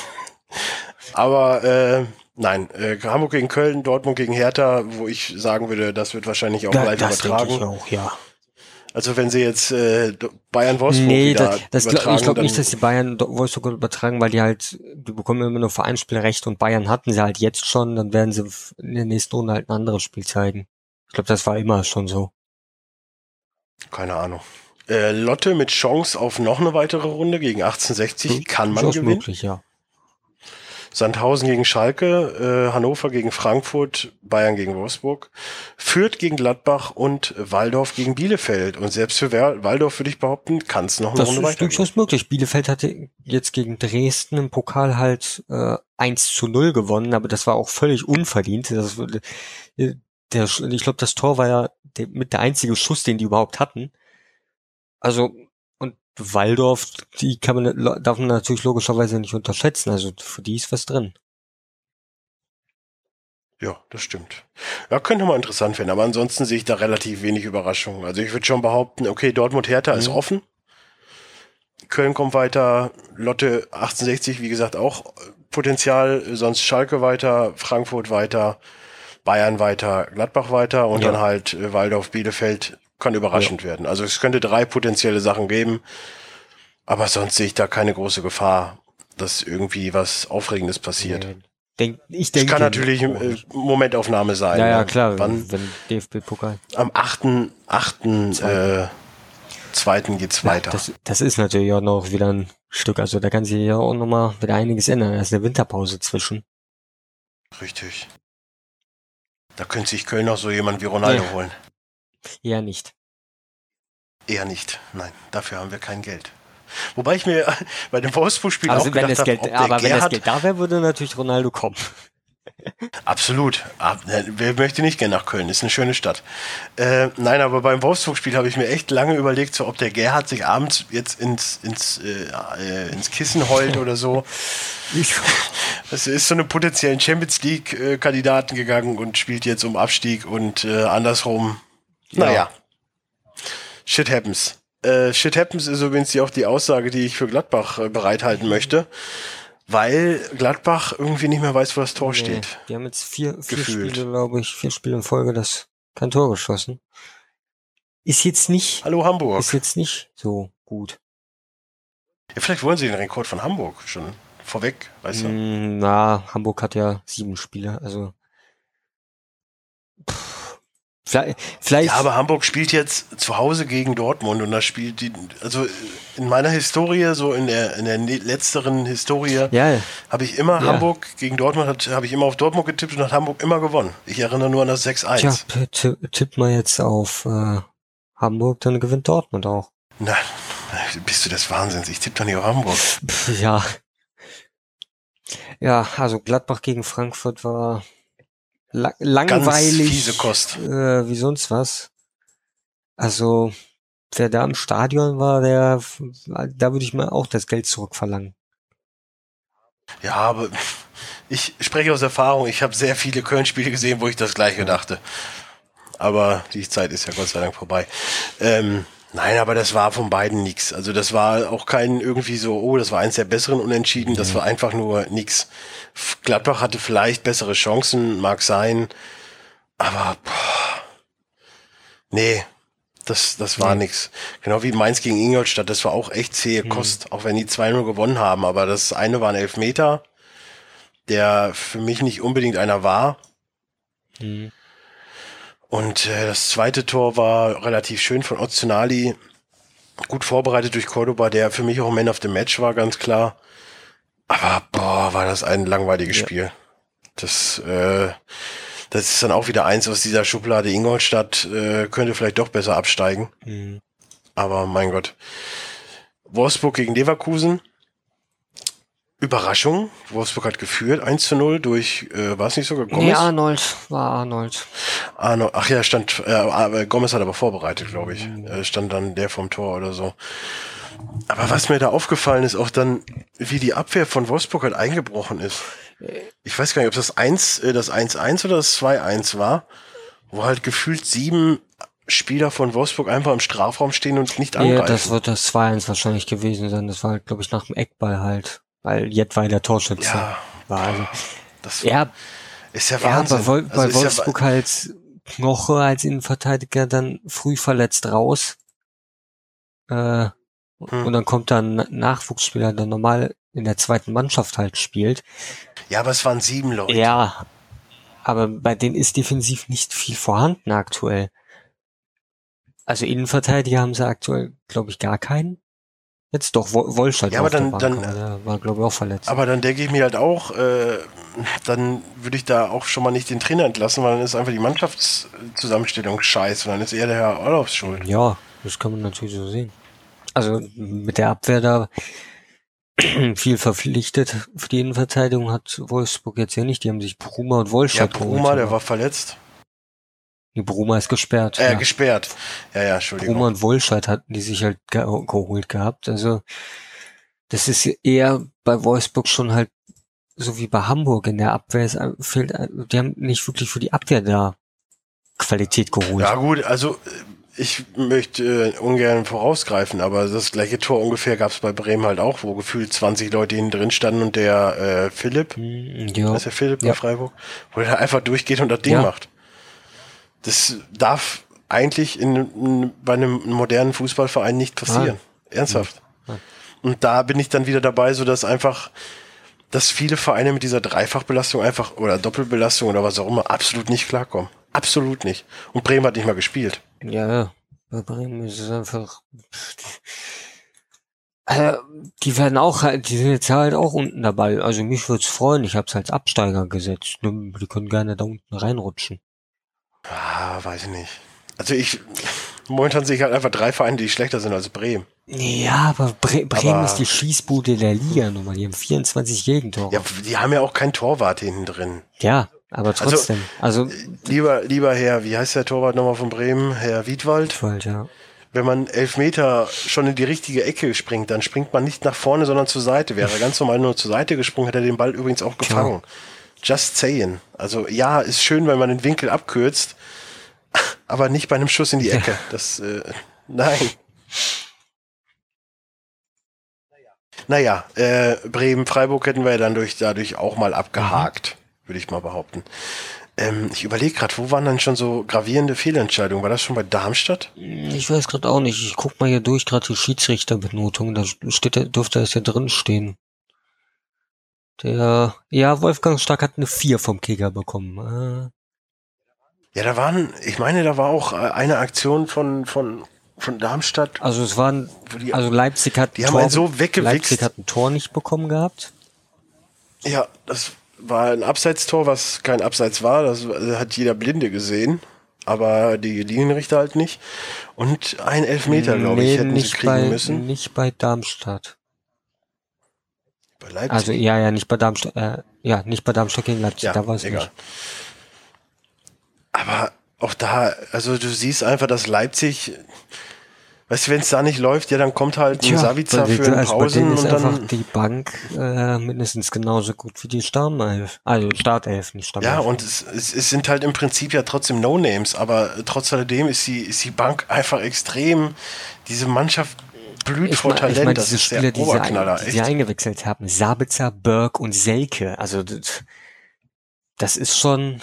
[SPEAKER 2] Aber äh, nein, äh, Hamburg gegen Köln, Dortmund gegen Hertha, wo ich sagen würde, das wird wahrscheinlich auch da, live
[SPEAKER 3] das
[SPEAKER 2] übertragen.
[SPEAKER 3] Ich auch, ja.
[SPEAKER 2] Also wenn sie jetzt äh, Bayern Wolfsburg
[SPEAKER 3] Nee,
[SPEAKER 2] wieder
[SPEAKER 3] das, das
[SPEAKER 2] übertragen,
[SPEAKER 3] ich glaube nicht, dass die Bayern Wolfsburg übertragen, weil die halt, die bekommen immer nur Vereinsspielrechte und Bayern hatten sie halt jetzt schon, dann werden sie in der nächsten Runde halt ein anderes Spiel zeigen. Ich glaube, das war immer schon so.
[SPEAKER 2] keine Ahnung. Äh, Lotte mit Chance auf noch eine weitere Runde gegen 1860 kann man gewinnen.
[SPEAKER 3] möglich, ja.
[SPEAKER 2] Sandhausen gegen Schalke, äh, Hannover gegen Frankfurt, Bayern gegen Wolfsburg, Fürth gegen Gladbach und Waldorf gegen Bielefeld. Und selbst für Waldorf würde ich behaupten, kann es noch eine
[SPEAKER 3] Das
[SPEAKER 2] Runde
[SPEAKER 3] ist
[SPEAKER 2] weitergehen.
[SPEAKER 3] durchaus möglich. Bielefeld hatte jetzt gegen Dresden im Pokal halt äh, 1 zu 0 gewonnen, aber das war auch völlig unverdient. Das, äh, der, ich glaube, das Tor war ja der, mit der einzige Schuss, den die überhaupt hatten. Also, Waldorf, die kann man, darf man natürlich logischerweise nicht unterschätzen. Also für die ist was drin.
[SPEAKER 2] Ja, das stimmt. Ja, könnte mal interessant werden, aber ansonsten sehe ich da relativ wenig Überraschungen. Also ich würde schon behaupten, okay, Dortmund-Hertha ist
[SPEAKER 3] Mhm.
[SPEAKER 2] offen. Köln kommt weiter, Lotte 1860, wie gesagt, auch Potenzial, sonst Schalke weiter, Frankfurt weiter, Bayern weiter, Gladbach weiter und
[SPEAKER 3] Ja.
[SPEAKER 2] dann halt äh, Waldorf, Bielefeld kann überraschend werden. Also es könnte drei potenzielle Sachen geben, aber sonst sehe ich da keine große Gefahr, dass irgendwie was Aufregendes passiert.
[SPEAKER 3] Nee. Denk, ich
[SPEAKER 2] Das
[SPEAKER 3] denke.
[SPEAKER 2] kann natürlich äh. Momentaufnahme sein.
[SPEAKER 3] ja, ja,
[SPEAKER 2] ne?
[SPEAKER 3] klar,
[SPEAKER 2] Wann?
[SPEAKER 3] wenn DFB-Pokal.
[SPEAKER 2] Am 8. 8. Äh, zweiten geht's
[SPEAKER 3] Ja,
[SPEAKER 2] weiter.
[SPEAKER 3] das, das ist natürlich auch noch wieder ein Stück. Also da kann sich ja auch nochmal wieder einiges ändern. Da ist eine Winterpause zwischen.
[SPEAKER 2] Richtig. Da könnte sich Köln noch so jemand wie Ronaldo
[SPEAKER 3] Ja.
[SPEAKER 2] holen.
[SPEAKER 3] Eher nicht.
[SPEAKER 2] Eher nicht. Nein, dafür haben wir kein Geld. Wobei ich mir bei dem Wolfsburg-Spiel
[SPEAKER 3] Also
[SPEAKER 2] auch
[SPEAKER 3] wenn
[SPEAKER 2] gedacht habe,
[SPEAKER 3] Geld,
[SPEAKER 2] der
[SPEAKER 3] aber wenn das
[SPEAKER 2] Gerhard,
[SPEAKER 3] Geld da wäre, würde natürlich Ronaldo kommen.
[SPEAKER 2] Absolut. Ab- ne, Wer möchte nicht gerne nach Köln? Ist eine schöne Stadt. Äh, nein, aber beim Wolfsburg-Spiel habe ich mir echt lange überlegt, so, ob der Gerhard sich abends jetzt ins, ins, äh, äh, ins Kissen heult oder so. Es ist so eine potenziellen Champions League-Kandidaten gegangen und spielt jetzt um Abstieg und äh, andersrum.
[SPEAKER 3] Ja.
[SPEAKER 2] Naja. Shit happens. Äh, Shit happens ist übrigens auch die Aussage, die ich für Gladbach äh, bereithalten möchte, weil Gladbach irgendwie nicht mehr weiß, wo das Tor
[SPEAKER 3] Nee,
[SPEAKER 2] steht.
[SPEAKER 3] Die haben jetzt vier, vier
[SPEAKER 2] Gefühlt.
[SPEAKER 3] Spiele, glaube ich, vier Spiele in Folge das kein Tor geschossen. Ist jetzt nicht,
[SPEAKER 2] Hallo Hamburg.
[SPEAKER 3] ist jetzt nicht so gut.
[SPEAKER 2] Ja, vielleicht wollen sie den Rekord von Hamburg schon vorweg, weißt du?
[SPEAKER 3] Mm, Na, Hamburg hat ja sieben Spiele, also. Pff, vielleicht,
[SPEAKER 2] Ja, aber Hamburg spielt jetzt zu Hause gegen Dortmund und da spielt die, also in meiner Historie, so in der, in der ne- letzteren Historie,
[SPEAKER 3] ja,
[SPEAKER 2] habe ich immer
[SPEAKER 3] Ja.
[SPEAKER 2] Hamburg gegen Dortmund, habe ich immer auf Dortmund getippt und hat Hamburg immer gewonnen. Ich erinnere nur an das 6-1.
[SPEAKER 3] tja, tipp mal jetzt auf äh, Hamburg, dann gewinnt Dortmund auch.
[SPEAKER 2] Na, bist du des Wahnsinns? Ich tippe doch nicht auf Hamburg.
[SPEAKER 3] Pff, ja. Ja, also Gladbach gegen Frankfurt war la
[SPEAKER 2] Ganz
[SPEAKER 3] langweilig.
[SPEAKER 2] fiese Kost.
[SPEAKER 3] Äh, wie sonst was. Also, wer da im Stadion war, der, da würde ich mal auch das Geld zurückverlangen.
[SPEAKER 2] Ja, aber ich spreche aus Erfahrung. Ich habe sehr viele Köln-Spiele gesehen, wo ich das Gleiche dachte. Aber die Zeit ist ja Gott sei Dank vorbei. Ähm, nein, aber das war von beiden nix. Also das war auch kein irgendwie so, oh, das war eins der besseren Unentschieden. Das war einfach nur nix. Gladbach hatte vielleicht bessere Chancen, mag sein. Aber boah, nee, das, das war
[SPEAKER 3] Nee.
[SPEAKER 2] nix. Genau wie Mainz gegen Ingolstadt. Das war auch echt zähe Kost, auch wenn die 2-0 gewonnen haben. Aber das eine war ein Elfmeter, der für mich nicht unbedingt einer war.
[SPEAKER 3] Mhm.
[SPEAKER 2] Und äh, das zweite Tor war relativ schön von Ozunali. Gut vorbereitet durch Cordoba, der für mich auch Man of the Match war, ganz klar. Aber boah, war das ein langweiliges
[SPEAKER 3] Ja.
[SPEAKER 2] Spiel. Das, äh, das ist dann auch wieder eins aus dieser Schublade. Ingolstadt äh, könnte vielleicht doch besser absteigen.
[SPEAKER 3] Mhm.
[SPEAKER 2] Aber mein Gott. Wolfsburg gegen Leverkusen. Überraschung. Wolfsburg hat geführt. 1 zu 0 durch, äh, war es nicht sogar Gomez?
[SPEAKER 3] Nee, Arnold, war Arnold.
[SPEAKER 2] Arno, ach ja, stand, äh, aber Gomez hat aber vorbereitet, glaube ich. Äh, stand dann der vom Tor oder so. Aber was mir da aufgefallen ist, auch dann, wie die Abwehr von Wolfsburg halt eingebrochen ist. Ich weiß gar nicht, ob das 1, äh, das 1-1 oder das 2-1 war, wo halt gefühlt sieben Spieler von Wolfsburg einfach im Strafraum stehen und nicht
[SPEAKER 3] Ja,
[SPEAKER 2] angreifen.
[SPEAKER 3] das wird das 2-1 wahrscheinlich gewesen sein. Das war halt, glaube ich, nach dem Eckball halt. Weil war der Torschütze.
[SPEAKER 2] ja,
[SPEAKER 3] War also,
[SPEAKER 2] das
[SPEAKER 3] ja,
[SPEAKER 2] ist ja
[SPEAKER 3] ja,
[SPEAKER 2] Wahnsinn.
[SPEAKER 3] bei, Wol bei
[SPEAKER 2] Also ja wa-
[SPEAKER 3] Wolfsburg halt Knoche als Innenverteidiger dann früh verletzt raus. Äh,
[SPEAKER 2] Hm.
[SPEAKER 3] Und dann kommt dann ein Nachwuchsspieler, der normal in der zweiten Mannschaft halt spielt.
[SPEAKER 2] Ja, aber es waren sieben Leute.
[SPEAKER 3] Ja, aber bei denen ist defensiv nicht viel vorhanden aktuell. Also Innenverteidiger haben sie aktuell, glaube ich, gar keinen. Jetzt doch, Wo- Wolscheid
[SPEAKER 2] Ja,
[SPEAKER 3] war
[SPEAKER 2] aber dann- dann-
[SPEAKER 3] der war, glaube ich, auch verletzt.
[SPEAKER 2] Aber dann denke ich mir halt auch, äh, dann würde ich da auch schon mal nicht den Trainer entlassen, weil dann ist einfach die Mannschaftszusammenstellung scheiße und dann ist eher der Herr Orloffs schuld.
[SPEAKER 3] Ja, das kann man natürlich so sehen. Also mit der Abwehr da viel verpflichtet für die Innenverteidigung hat Wolfsburg jetzt ja nicht. Die haben sich Bruma und
[SPEAKER 2] Ja,
[SPEAKER 3] Wolscheid geholt.
[SPEAKER 2] Bruma, der war verletzt.
[SPEAKER 3] Die Bruma ist gesperrt.
[SPEAKER 2] Äh,
[SPEAKER 3] ja.
[SPEAKER 2] gesperrt. Ja, ja, Entschuldigung.
[SPEAKER 3] Bruma und Wolscheid hatten die sich halt ge geholt gehabt. Also das ist eher bei Wolfsburg schon halt so wie bei Hamburg in der Abwehr. Es fehlt, die haben nicht wirklich für die Abwehr da Qualität geholt.
[SPEAKER 2] Ja gut, also äh, ich möchte äh, ungern vorausgreifen, aber das gleiche Tor ungefähr gab es bei Bremen halt auch, wo gefühlt 20 Leute hinten drin standen und der äh, Philipp,
[SPEAKER 3] Hm, ja.
[SPEAKER 2] ist der Philipp
[SPEAKER 3] Ja.
[SPEAKER 2] bei Freiburg, wo der einfach durchgeht und das Ding
[SPEAKER 3] Ja.
[SPEAKER 2] macht. Das darf eigentlich in, in, bei einem modernen Fußballverein nicht passieren. Ernsthaft.
[SPEAKER 3] Nein.
[SPEAKER 2] Und da bin ich dann wieder dabei, so dass einfach, dass viele Vereine mit dieser Dreifachbelastung einfach oder Doppelbelastung oder was auch immer absolut nicht klarkommen. Absolut nicht. Und Bremen hat nicht mal gespielt.
[SPEAKER 3] Ja, ja. Bei Bremen ist es einfach. Äh, die werden auch halt, die sind jetzt halt auch unten dabei. Also mich würde es freuen, ich habe es als Absteiger gesetzt. Ne, Die können gerne da unten reinrutschen.
[SPEAKER 2] Ah, weiß ich nicht. Also ich, momentan sehe ich halt einfach drei Vereine, die schlechter sind als Bremen.
[SPEAKER 3] Ja, aber Bre Bremen
[SPEAKER 2] Aber-
[SPEAKER 3] ist die Schießbude der Liga Nummer. Die haben 24 Gegentore.
[SPEAKER 2] Ja, die haben ja auch keinen Torwart hinten drin.
[SPEAKER 3] Ja, aber trotzdem. Also,
[SPEAKER 2] Lieber, lieber Herr, wie heißt der Torwart nochmal von Bremen? Herr Wiedwald.
[SPEAKER 3] falsch, ja.
[SPEAKER 2] Wenn man elf Meter schon in die richtige Ecke springt, dann springt man nicht nach vorne, sondern zur Seite. Wäre er ganz normal nur zur Seite gesprungen, hätte er den Ball übrigens auch gefangen. Just saying. Also ja, ist schön, wenn man den Winkel abkürzt, aber nicht bei einem Schuss in die Ecke. Das, äh, nein. Naja, äh, Bremen, Freiburg hätten wir ja dann durch, dadurch auch mal abgehakt, würde ich mal behaupten. Ähm, ich überlege gerade, wo waren dann schon so gravierende Fehlentscheidungen? War das schon bei Darmstadt?
[SPEAKER 3] Ich weiß gerade auch nicht. Ich guck mal hier durch, gerade die Schiedsrichterbenotung. Da steht, dürfte es ja drin stehen. Der, ja, Wolfgang Stark hat eine 4 vom Kicker bekommen.
[SPEAKER 2] Ja, da waren, ich meine, da war auch äh, eine Aktion von, von, von Darmstadt.
[SPEAKER 3] Äh, also es waren,
[SPEAKER 2] die,
[SPEAKER 3] also Leipzig hat
[SPEAKER 2] die
[SPEAKER 3] ein
[SPEAKER 2] haben
[SPEAKER 3] Tor,
[SPEAKER 2] einen so weggewichst.
[SPEAKER 3] Leipzig hat ein Tor nicht bekommen gehabt.
[SPEAKER 2] ja, das war ein Abseitstor, was kein Abseits war. Das hat jeder Blinde gesehen. Aber die Linienrichter halt nicht. Und ein Elfmeter, glaube ich, hätten sie
[SPEAKER 3] nicht
[SPEAKER 2] kriegen
[SPEAKER 3] bei,
[SPEAKER 2] müssen.
[SPEAKER 3] nicht bei Darmstadt.
[SPEAKER 2] Bei Leipzig.
[SPEAKER 3] Also ja, ja, nicht bei Darmstadt, äh, ja, nicht bei Darmstadt gegen Leipzig,
[SPEAKER 2] ja,
[SPEAKER 3] da war es nicht.
[SPEAKER 2] Aber auch da, also du siehst einfach, dass Leipzig, weißt du, wenn es da nicht läuft, ja, dann kommt halt ein Savica
[SPEAKER 3] bei-
[SPEAKER 2] für eine
[SPEAKER 3] also
[SPEAKER 2] Pausen
[SPEAKER 3] ist
[SPEAKER 2] und
[SPEAKER 3] einfach
[SPEAKER 2] dann.
[SPEAKER 3] die Bank äh, mindestens genauso gut wie die Startelf. Also Startelf, nicht Stammelf.
[SPEAKER 2] Ja, und es, es, es sind halt im Prinzip ja trotzdem No-Names, aber trotz alledem ist die, ist die Bank einfach extrem, diese Mannschaft blüht
[SPEAKER 3] ich
[SPEAKER 2] vor
[SPEAKER 3] meine,
[SPEAKER 2] Talent,
[SPEAKER 3] ich mein,
[SPEAKER 2] das
[SPEAKER 3] diese
[SPEAKER 2] ist
[SPEAKER 3] Spieler, die sie, ein, die sie eingewechselt haben, Sabitzer, Berg und Selke, also das, das ist schon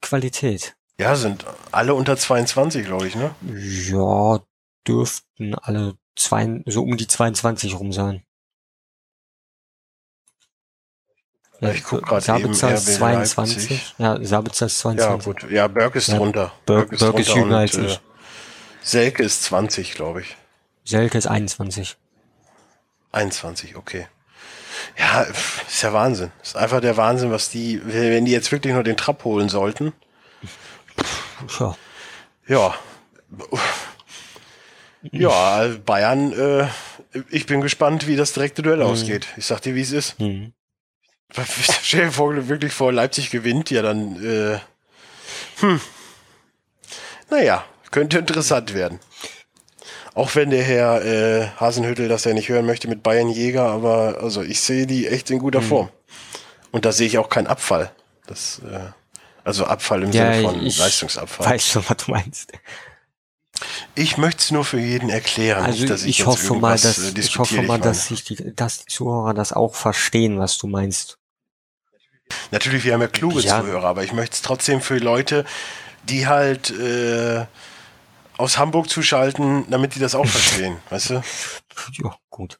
[SPEAKER 3] Qualität.
[SPEAKER 2] Ja, sind alle unter 22, glaube ich, ne?
[SPEAKER 3] Ja, dürften alle zwei, so um die 22 rum sein.
[SPEAKER 2] Ja, ich guck grad
[SPEAKER 3] Sabitzer
[SPEAKER 2] eben,
[SPEAKER 3] ist
[SPEAKER 2] RB
[SPEAKER 3] 22.
[SPEAKER 2] Leipzig.
[SPEAKER 3] Ja, Sabitzer ist
[SPEAKER 2] Ja,
[SPEAKER 3] 22.
[SPEAKER 2] gut. Ja, Berg ist
[SPEAKER 3] Ja,
[SPEAKER 2] drunter.
[SPEAKER 3] Berg- Berg ist
[SPEAKER 2] drunter
[SPEAKER 3] jünger
[SPEAKER 2] und,
[SPEAKER 3] als ich.
[SPEAKER 2] Selke ist 20, glaube ich.
[SPEAKER 3] Selke ist 21.
[SPEAKER 2] 21, okay. Ja, ist ja Wahnsinn. Ist einfach der Wahnsinn, was die, wenn die jetzt wirklich nur den Trap holen sollten.
[SPEAKER 3] Ja.
[SPEAKER 2] Ja. Ja, Bayern, äh, ich bin gespannt, wie das direkte Duell ausgeht. Ich sag dir, wie es ist.
[SPEAKER 3] Hm.
[SPEAKER 2] Stell dir vor, wirklich vor Leipzig gewinnt, ja dann, äh, hm. Naja, könnte interessant werden. Auch wenn der Herr äh, Hasenhüttel das ja nicht hören möchte mit Bayern Jäger, aber also ich sehe die echt in guter Form. Und da sehe ich auch keinen Abfall. Das, äh, also Abfall im
[SPEAKER 3] Ja,
[SPEAKER 2] Sinne von
[SPEAKER 3] ich
[SPEAKER 2] Leistungsabfall.
[SPEAKER 3] weiß schon, was du meinst.
[SPEAKER 2] Ich möchte es nur für jeden erklären,
[SPEAKER 3] Also
[SPEAKER 2] nicht, dass ich,
[SPEAKER 3] ich, hoffe mal, dass
[SPEAKER 2] äh,
[SPEAKER 3] ich hoffe mal, dass sich die, dass die Zuhörer das auch verstehen, was du meinst.
[SPEAKER 2] Natürlich, wir haben ja kluge
[SPEAKER 3] Ja.
[SPEAKER 2] Zuhörer, aber ich möchte es trotzdem für Leute, die halt äh, aus Hamburg zuschalten, damit die das auch verstehen, weißt du?
[SPEAKER 3] Ja, gut.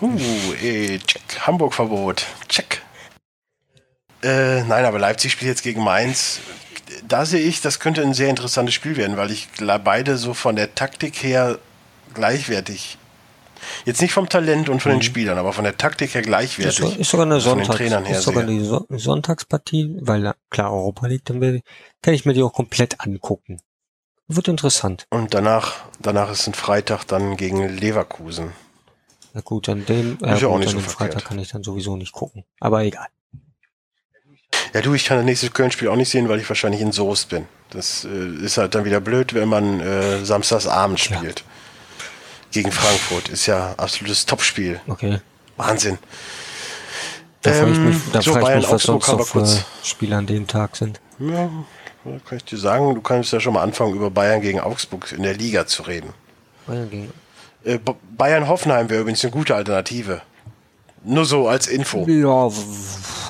[SPEAKER 2] Uh, ey, check. Hamburg-Verbot. Check. Äh, nein, aber Leipzig spielt jetzt gegen Mainz. Da sehe ich, das könnte ein sehr interessantes Spiel werden, weil ich beide so von der Taktik her gleichwertig. Jetzt nicht vom Talent und von mhm. den Spielern, aber von der Taktik her gleichwertig.
[SPEAKER 3] Ist, ist sogar eine Sonntags, ist sogar so Sonntagspartie, weil klar Europa liegt, dann kann ich mir die auch komplett angucken. Wird interessant.
[SPEAKER 2] Und danach, danach ist ein Freitag dann gegen Leverkusen.
[SPEAKER 3] Na gut, an dem, äh,
[SPEAKER 2] ist ja auch nicht
[SPEAKER 3] so
[SPEAKER 2] Freitag verkehrt.
[SPEAKER 3] kann ich dann sowieso nicht gucken. Aber egal.
[SPEAKER 2] Ja, du, ich kann das nächste Köln-Spiel auch nicht sehen, weil ich wahrscheinlich in Soest bin. Das äh, ist halt dann wieder blöd, wenn man äh, samstagsabend spielt. Ja. Gegen Frankfurt. Ist ja absolutes Topspiel.
[SPEAKER 3] Okay.
[SPEAKER 2] Wahnsinn.
[SPEAKER 3] Da frage ich mich, da so, frage ich mich was sonst noch für Spiele an dem Tag sind.
[SPEAKER 2] Ja, kann ich dir sagen, du kannst ja schon mal anfangen, über Bayern gegen Augsburg in der Liga zu reden.
[SPEAKER 3] Bayern gegen
[SPEAKER 2] äh, Bayern-Hoffenheim wäre übrigens eine gute Alternative. Nur so als Info.
[SPEAKER 3] Ja,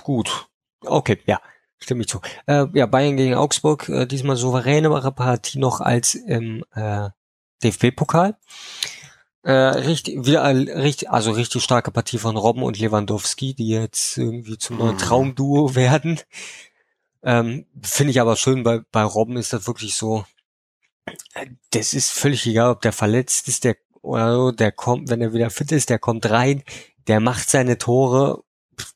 [SPEAKER 3] gut. Okay, ja, stimme ich zu. Äh, ja, Bayern gegen Augsburg, äh, diesmal souveränere Partie noch als im äh, DFB-Pokal. Äh, richtig, wieder richtig, also richtig starke Partie von Robben und Lewandowski, die jetzt irgendwie zum neuen hm. Traumduo werden. Ähm, Finde ich aber schön, bei, bei Robben ist das wirklich so, äh, das ist völlig egal, ob der verletzt ist, der oder so, der kommt, wenn er wieder fit ist, der kommt rein, der macht seine Tore.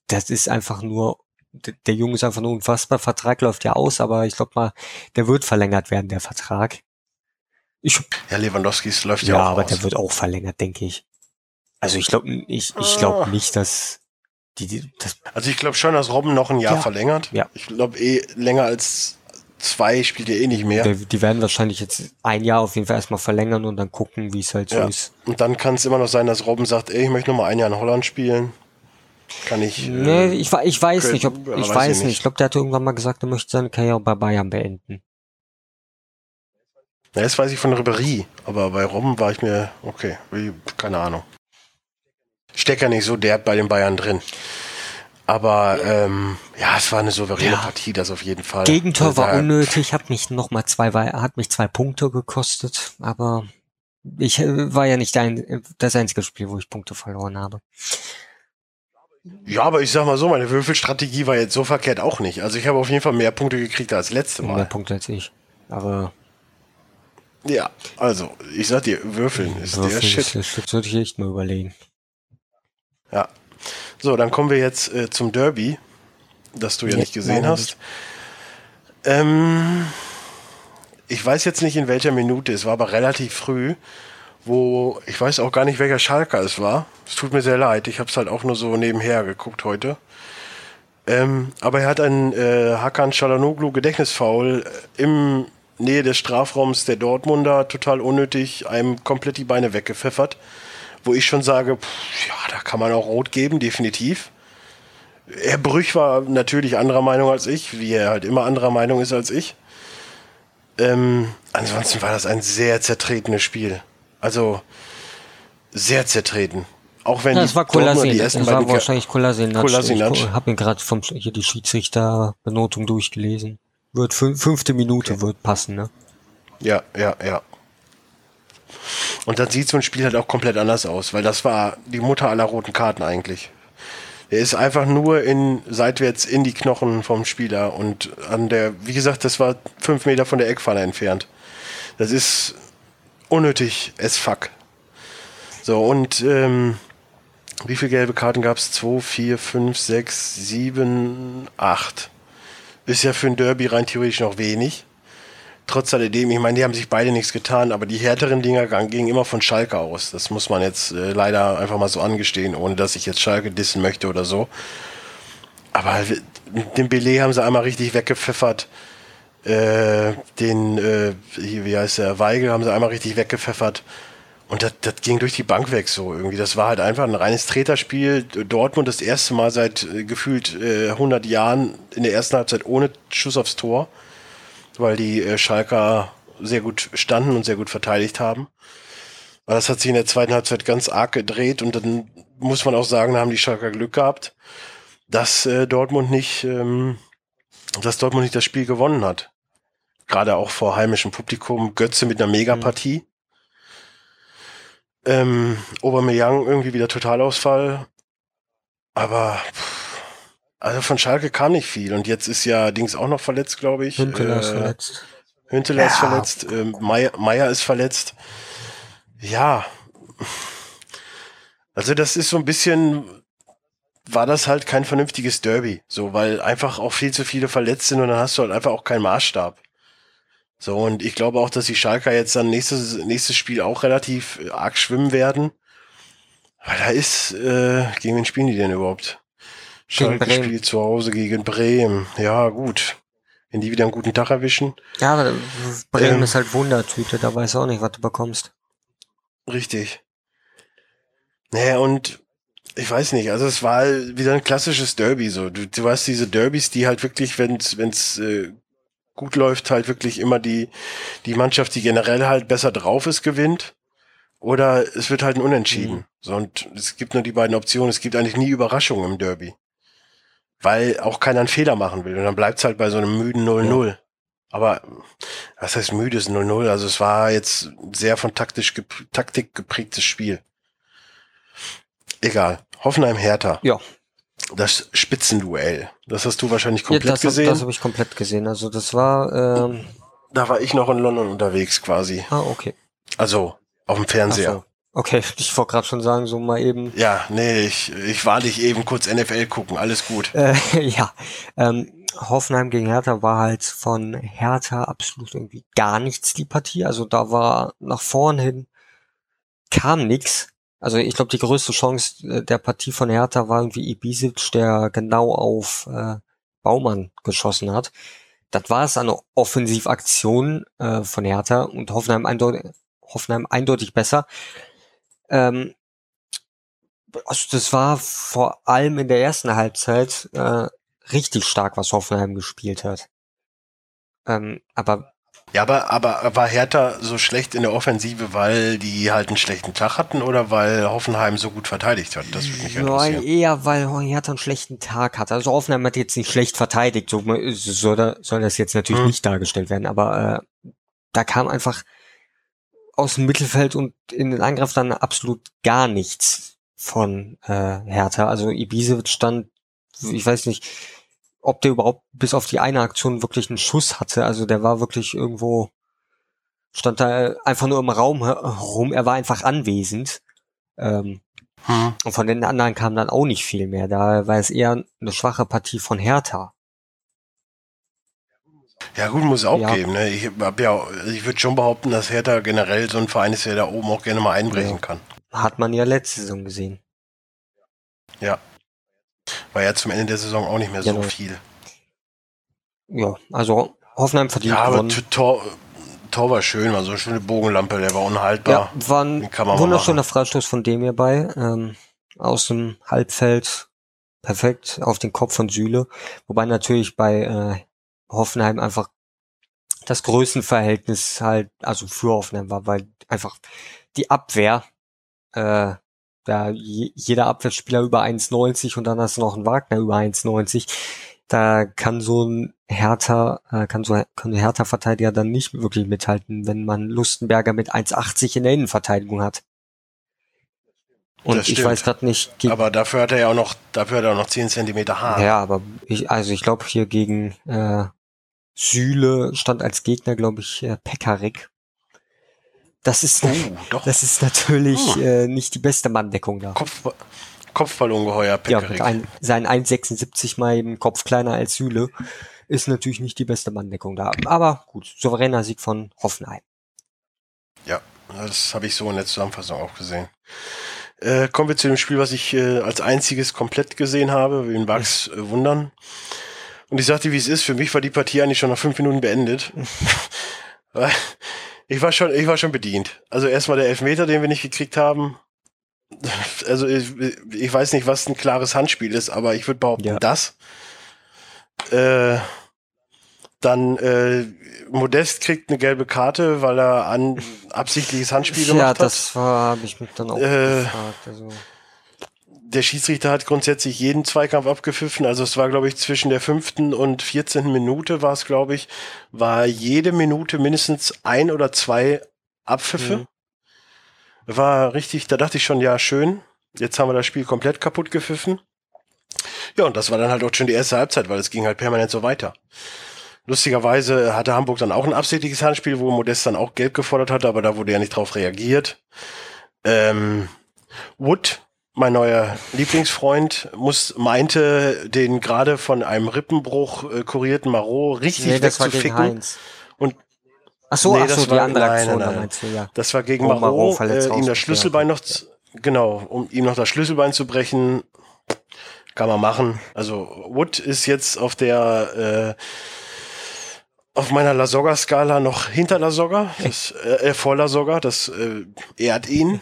[SPEAKER 3] Das ist einfach nur, der Junge ist einfach nur unfassbar. Vertrag läuft ja aus, aber ich glaube mal, der wird verlängert werden, der Vertrag.
[SPEAKER 2] Ich, ja, Lewandowskis läuft ja,
[SPEAKER 3] ja
[SPEAKER 2] auch
[SPEAKER 3] aber
[SPEAKER 2] aus.
[SPEAKER 3] der wird auch verlängert, denke ich. Also ich glaube ich, ich glaub ah. nicht, dass die, die
[SPEAKER 2] Also ich glaube schon, dass Robben noch ein Jahr
[SPEAKER 3] ja.
[SPEAKER 2] verlängert.
[SPEAKER 3] Ja.
[SPEAKER 2] Ich glaube eh länger als zwei spielt er eh nicht mehr.
[SPEAKER 3] Die, die, werden wahrscheinlich jetzt ein Jahr auf jeden Fall erstmal verlängern und dann gucken, wie es halt so
[SPEAKER 2] ja.
[SPEAKER 3] ist.
[SPEAKER 2] Und dann kann es immer noch sein, dass Robben sagt, ey, ich möchte noch mal ein Jahr in Holland spielen. Kann ich.
[SPEAKER 3] Nee, ich, ich weiß können, nicht, ob, ich weiß, weiß nicht. Ich glaube, der hatte irgendwann mal gesagt, er möchte seine Karriere bei Bayern beenden.
[SPEAKER 2] Ja, das weiß ich von Ribery, aber bei Robben war ich mir, okay, keine Ahnung. Steckt ja nicht so derb bei den Bayern drin. Aber ähm, ja, es war eine souveräne ja. Partie, das auf jeden Fall.
[SPEAKER 3] Gegentor also, war unnötig, hat mich noch mal zwei, hat mich zwei Punkte gekostet, aber ich äh, war ja nicht ein, das einzige Spiel, wo ich Punkte verloren habe.
[SPEAKER 2] Ja, aber ich sag mal so, meine Würfelstrategie war jetzt so verkehrt auch nicht. Also ich habe auf jeden Fall mehr Punkte gekriegt als letzte Mal.
[SPEAKER 3] Mehr Punkte als ich. Aber.
[SPEAKER 2] Ja, also, ich sag dir, Würfeln ist Würfeln der Shit. Ist der
[SPEAKER 3] Shit, sollte ich echt mal überlegen.
[SPEAKER 2] Ja, so, dann kommen wir jetzt äh, zum Derby, das du ja, ja nicht gesehen hast. Ähm, ich weiß jetzt nicht in welcher Minute, es war aber relativ früh, wo ich weiß auch gar nicht, welcher Schalker es war. Es tut mir sehr leid, ich habe es halt auch nur so nebenher geguckt heute. Ähm, aber er hat einen äh, Hakan Çalhanoğlu Gedächtnisfoul äh, im Nähe des Strafraums der Dortmunder total unnötig einem komplett die Beine weggepfeffert wo ich schon sage, pff, ja, da kann man auch rot geben, definitiv. Herr Brüch war natürlich anderer Meinung als ich, wie er halt immer anderer Meinung ist als ich. Ähm, ansonsten war das ein sehr zertretenes Spiel. Also sehr zertreten. Auch wenn
[SPEAKER 3] ja, das war Kolasinac.
[SPEAKER 2] Das
[SPEAKER 3] war wahrscheinlich Kolasinac.
[SPEAKER 2] Kolasinac.
[SPEAKER 3] Ich habe mir gerade vom hier die Schiedsrichterbenotung durchgelesen. Wird fünfte Minute okay. wird passen, ne?
[SPEAKER 2] Ja, ja, ja. Und dann sieht so ein Spiel halt auch komplett anders aus, weil das war die Mutter aller roten Karten eigentlich. Er ist einfach nur in, seitwärts in die Knochen vom Spieler und an der, wie gesagt, das war fünf Meter von der Eckfalle entfernt. Das ist unnötig as fuck. So, und ähm, wie viele gelbe Karten gab es? Zwei, vier, fünf, sechs, sieben, acht. Ist ja für ein Derby rein theoretisch noch wenig trotz alledem, ich meine, die haben sich beide nichts getan, aber die härteren Dinger gingen immer von Schalke aus. Das muss man jetzt äh, leider einfach mal so angestehen, ohne dass ich jetzt Schalke dissen möchte oder so. Aber den Belay haben sie einmal richtig weggepfeffert. Äh, den, äh, wie heißt der, Weigel haben sie einmal richtig weggepfeffert. Und das, das ging durch die Bank weg so irgendwie. Das war halt einfach ein reines Treterspiel. Dortmund das erste Mal seit äh, gefühlt äh, 100 Jahren in der ersten Halbzeit ohne Schuss aufs Tor weil die äh, Schalker sehr gut standen und sehr gut verteidigt haben. Aber das hat sich in der zweiten Halbzeit ganz arg gedreht und dann muss man auch sagen, da haben die Schalker Glück gehabt, dass äh, Dortmund nicht, ähm, dass Dortmund nicht das Spiel gewonnen hat. gerade auch vor heimischem Publikum. Götze mit einer Megapartie. Ähm, Aubameyang irgendwie wieder Totalausfall. Aber pff, also von Schalke kam nicht viel. Und jetzt ist ja Dings auch noch verletzt, glaube ich.
[SPEAKER 3] Hünteler ist
[SPEAKER 2] Äh,
[SPEAKER 3] verletzt.
[SPEAKER 2] Hünteler ist
[SPEAKER 3] Ja.
[SPEAKER 2] verletzt, ähm, Meier, Meier ist verletzt. Ja. Also das ist so ein bisschen, war das halt kein vernünftiges Derby. So, weil einfach auch viel zu viele verletzt sind und dann hast du halt einfach auch keinen Maßstab. So, und ich glaube auch, dass die Schalker jetzt dann nächstes, nächstes Spiel auch relativ äh, arg schwimmen werden. Weil da ist, äh, gegen wen spielen die denn überhaupt?
[SPEAKER 3] Gegen
[SPEAKER 2] Schalke
[SPEAKER 3] Bremen.
[SPEAKER 2] spielt zu Hause gegen Bremen. Ja, gut. Wenn die wieder einen guten Tag erwischen.
[SPEAKER 3] Ja, aber Bremen
[SPEAKER 2] Ähm.
[SPEAKER 3] ist halt Wundertüte, da weißt du auch nicht, was du bekommst.
[SPEAKER 2] Richtig. Naja, und ich weiß nicht, also es war wieder ein klassisches Derby so. Du, du hast diese Derbys, die halt wirklich, wenn es äh, gut läuft, halt wirklich immer die, die Mannschaft, die generell halt besser drauf ist, gewinnt. Oder es wird halt ein Unentschieden.
[SPEAKER 3] Mhm.
[SPEAKER 2] So, und es gibt nur die beiden Optionen. Es gibt eigentlich nie Überraschungen im Derby. Weil auch keiner einen Fehler machen will. Und dann bleibt es halt bei so einem müden 0-0. Aber was heißt müdes 0-0? Also es war jetzt sehr von taktisch gep Taktik geprägtes Spiel. Egal. Hoffenheim Hertha.
[SPEAKER 3] Ja.
[SPEAKER 2] Das Spitzenduell. Das hast du wahrscheinlich
[SPEAKER 3] Ja,
[SPEAKER 2] komplett
[SPEAKER 3] das hab-
[SPEAKER 2] gesehen.
[SPEAKER 3] Das habe ich komplett gesehen. Also das war, ähm,
[SPEAKER 2] da war ich noch in London unterwegs quasi.
[SPEAKER 3] ah, okay.
[SPEAKER 2] Also auf dem Fernseher.
[SPEAKER 3] Okay, ich wollte gerade schon sagen, so mal eben.
[SPEAKER 2] Ja, nee, ich, ich war nicht eben kurz NFL gucken. Alles gut.
[SPEAKER 3] Äh, ja, ähm, Hoffenheim gegen Hertha war halt von Hertha absolut irgendwie gar nichts die Partie. Also da war nach vorn hin kam nix. Also ich glaube, die größte Chance äh, der Partie von Hertha war irgendwie Ibisevic, der genau auf äh, Baumann geschossen hat. Das war es eine Offensivaktion äh, von Hertha und Hoffenheim eindeutig, Hoffenheim eindeutig besser. Ähm, also das war vor allem in der ersten Halbzeit äh, richtig stark, was Hoffenheim gespielt hat. Ähm, aber
[SPEAKER 2] Ja, aber, aber war Hertha so schlecht in der Offensive, weil die halt einen schlechten Tag hatten oder weil Hoffenheim so gut verteidigt hat? Das würde mich
[SPEAKER 3] ja,
[SPEAKER 2] interessieren.
[SPEAKER 3] eher, weil Hertha einen schlechten Tag hatte. Also Hoffenheim hat jetzt nicht schlecht verteidigt, so soll, da- soll das jetzt natürlich
[SPEAKER 2] Hm.
[SPEAKER 3] nicht dargestellt werden, aber äh, da kam einfach aus dem Mittelfeld und in den Angriff dann absolut gar nichts von äh, Hertha. Also Ibisevic stand, ich weiß nicht, ob der überhaupt bis auf die eine Aktion wirklich einen Schuss hatte. Also der war wirklich irgendwo, stand da einfach nur im Raum herum. Er war einfach anwesend. Ähm,
[SPEAKER 2] Hm.
[SPEAKER 3] und von den anderen kam dann auch nicht viel mehr. Da war es eher eine schwache Partie von Hertha.
[SPEAKER 2] Ja gut, muss auch
[SPEAKER 3] Ja.
[SPEAKER 2] geben. Ne? Ich hab ja, ich würde schon behaupten, dass Hertha generell so ein Verein ist, der da oben auch gerne mal einbrechen
[SPEAKER 3] Ja.
[SPEAKER 2] kann.
[SPEAKER 3] Hat man ja letzte Saison gesehen.
[SPEAKER 2] War ja zum Ende der Saison auch nicht mehr so
[SPEAKER 3] Genau.
[SPEAKER 2] viel.
[SPEAKER 3] Ja, also Hoffenheim verdient
[SPEAKER 2] Ja, aber Tor, Tor war schön, war so eine schöne Bogenlampe, der war unhaltbar.
[SPEAKER 3] Ja, war ein wunderschöner Freistoß von dem hierbei. Ähm, aus dem Halbfeld perfekt auf den Kopf von Süle. Wobei natürlich bei äh, Hoffenheim einfach das Größenverhältnis halt, also für Hoffenheim war, weil einfach die Abwehr, äh, da je, jeder Abwehrspieler über 1,90 und dann hast du noch einen Wagner über 1,90. Da kann so ein Hertha, äh, kann so kann ein Hertha-Verteidiger dann nicht wirklich mithalten, wenn man Lustenberger mit 1,80 in der Innenverteidigung hat. Und
[SPEAKER 2] Das
[SPEAKER 3] ich
[SPEAKER 2] stimmt.
[SPEAKER 3] weiß gerade nicht, gegen,
[SPEAKER 2] Aber dafür hat er ja auch noch, dafür hat er auch noch 10 Zentimeter Haar.
[SPEAKER 3] ja, aber ich, also ich glaube hier gegen äh, Süle stand als Gegner, glaube ich, äh, Pekarik. Das ist,
[SPEAKER 2] Oh,
[SPEAKER 3] das ist natürlich
[SPEAKER 2] Hm.
[SPEAKER 3] äh, nicht die beste Manndeckung da.
[SPEAKER 2] Kopf, Kopfballungeheuer,
[SPEAKER 3] Ja,
[SPEAKER 2] Pekarik.
[SPEAKER 3] mit ein, sein 1,76 mal im Kopf kleiner als Süle ist natürlich nicht die beste Manndeckung da. Aber gut, souveräner Sieg von Hoffenheim.
[SPEAKER 2] Ja, das habe ich so in der Zusammenfassung auch gesehen. Äh, kommen wir zu dem Spiel, was ich äh, als einziges komplett gesehen habe, wie in Bugs äh, wundern. Und ich sagte, wie es ist, für mich war die Partie eigentlich schon nach fünf Minuten beendet. Ich war schon, ich war schon bedient. Also erstmal der Elfmeter, den wir nicht gekriegt haben. Also ich, ich weiß nicht, was ein klares Handspiel ist, aber ich würde behaupten,
[SPEAKER 3] Ja.
[SPEAKER 2] das. Äh, dann äh, Modest kriegt eine gelbe Karte, weil er an absichtliches Handspiel gemacht
[SPEAKER 3] Ja,
[SPEAKER 2] hat.
[SPEAKER 3] das war, habe ich mich dann auch
[SPEAKER 2] Äh,
[SPEAKER 3] gefragt. Also,
[SPEAKER 2] der Schiedsrichter hat grundsätzlich jeden Zweikampf abgepfiffen. Also es war, glaube ich, zwischen der fünften und vierzehnten Minute war es, glaube ich, war jede Minute mindestens ein oder zwei Abpfiffe. Mhm. War richtig, da dachte ich schon, ja, schön. Jetzt haben wir das Spiel komplett kaputt gepfiffen. Ja, und das war dann halt auch schon die erste Halbzeit, weil es ging halt permanent so weiter. Lustigerweise hatte Hamburg dann auch ein absichtliches Handspiel, wo Modest dann auch gelb gefordert hatte, aber da wurde ja nicht drauf reagiert. Ähm, Wood, mein neuer Lieblingsfreund, muss, meinte, den gerade von einem Rippenbruch äh, kurierten Marot richtig nee, wegzuficken. Und
[SPEAKER 3] Ach so, nee, ach so, die war, andere Aktion, nein, nein, nein. Du, ja.
[SPEAKER 2] Das war gegen Marot, Marot äh, ihm das Schlüsselbein noch, genau, um ihm noch das Schlüsselbein zu brechen, kann man machen. Also Wood ist jetzt auf der äh, auf meiner Lasogga-Skala noch hinter Lasogga, das, äh, vor Lasogga, das äh, ehrt ihn,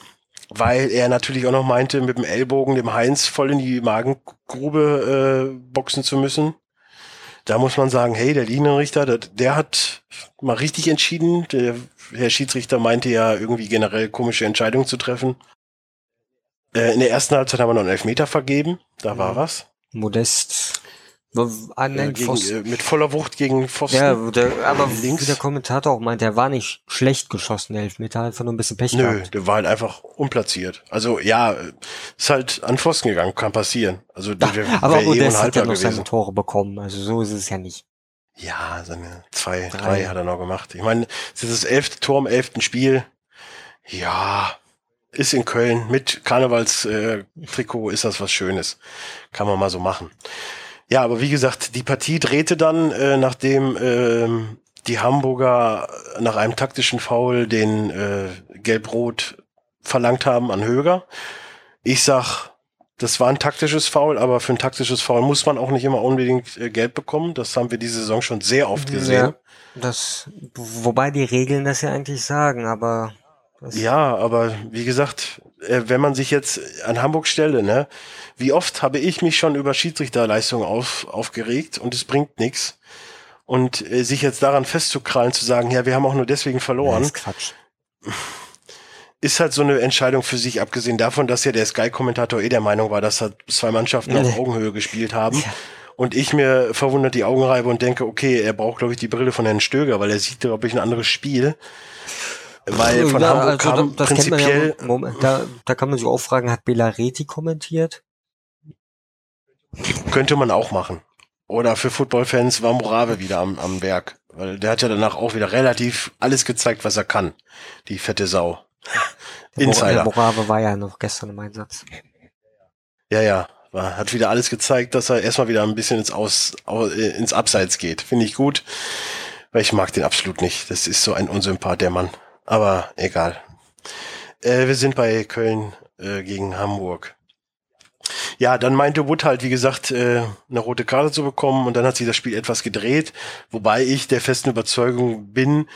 [SPEAKER 2] weil er natürlich auch noch meinte, mit dem Ellbogen dem Heinz voll in die Magengrube äh, boxen zu müssen. Da muss man sagen, hey, der Linienrichter, der, der hat mal richtig entschieden. Der Herr Schiedsrichter meinte ja irgendwie generell komische Entscheidungen zu treffen. Äh, in der ersten Halbzeit haben wir noch einen Elfmeter vergeben. Da war was.
[SPEAKER 3] Modest
[SPEAKER 2] an den gegen, äh, mit voller Wucht gegen Pfosten.
[SPEAKER 3] Ja, der, aber Links. wie der Kommentator auch meint, der war nicht schlecht geschossen, der Elfmeter, einfach nur ein bisschen Pech
[SPEAKER 2] Nö, gehabt. der war halt einfach unplatziert. Also ja, ist halt an Pfosten gegangen, kann passieren. Also
[SPEAKER 3] der, der aber auch der hat ja noch gewesen. seine Tore bekommen, also so ist es ja nicht.
[SPEAKER 2] Ja, seine zwei, drei, drei hat er noch gemacht. Ich meine, es ist das elfte Tor im elften Spiel. Ja, ist in Köln mit Karnevalstrikot äh, ist das was Schönes. Kann man mal so machen. Ja, aber wie gesagt, die Partie drehte dann, äh, nachdem äh, die Hamburger nach einem taktischen Foul den äh, Gelb-Rot verlangt haben an Höger. Ich sag, das war ein taktisches Foul, aber für ein taktisches Foul muss man auch nicht immer unbedingt äh, Geld bekommen. Das haben wir diese Saison schon sehr oft gesehen. Ja,
[SPEAKER 3] das, wobei die Regeln das ja eigentlich sagen, aber.
[SPEAKER 2] Ja, aber wie gesagt, wenn man sich jetzt an Hamburg stelle, ne, wie oft habe ich mich schon über Schiedsrichterleistungen auf, aufgeregt und es bringt nichts. Und äh, sich jetzt daran festzukrallen, zu sagen, ja, wir haben auch nur deswegen verloren.
[SPEAKER 3] ist Quatsch.
[SPEAKER 2] Ist halt so eine Entscheidung für sich, abgesehen davon, dass ja der Sky-Kommentator eh der Meinung war, dass halt zwei Mannschaften auf Augenhöhe gespielt haben. Ja. Und ich mir verwundert die Augen reibe und denke, okay, er braucht, glaube ich, die Brille von Herrn Stöger, weil er sieht, glaube ich, ein anderes Spiel. Weil von ja, Hamburg also kam das prinzipiell...
[SPEAKER 3] Ja, Moment, da, da kann man sich auch fragen, hat Bela Reti kommentiert?
[SPEAKER 2] Könnte man auch machen. Oder für Footballfans war Morave wieder am, am Werk. Weil der hat ja danach auch wieder relativ alles gezeigt, was er kann. Die fette Sau.
[SPEAKER 3] Der Insider. Der Morave war ja noch gestern im Einsatz.
[SPEAKER 2] Ja, ja. Hat wieder alles gezeigt, dass er erstmal wieder ein bisschen ins, Aus, ins Abseits geht. Finde ich gut. Weil ich mag den absolut nicht. Das ist so ein Unsympath, der Mann. Aber egal. Äh, wir sind bei Köln äh, gegen Hamburg. Ja, dann meinte Wood halt, wie gesagt, äh, eine rote Karte zu bekommen und dann hat sich das Spiel etwas gedreht, wobei ich der festen Überzeugung bin,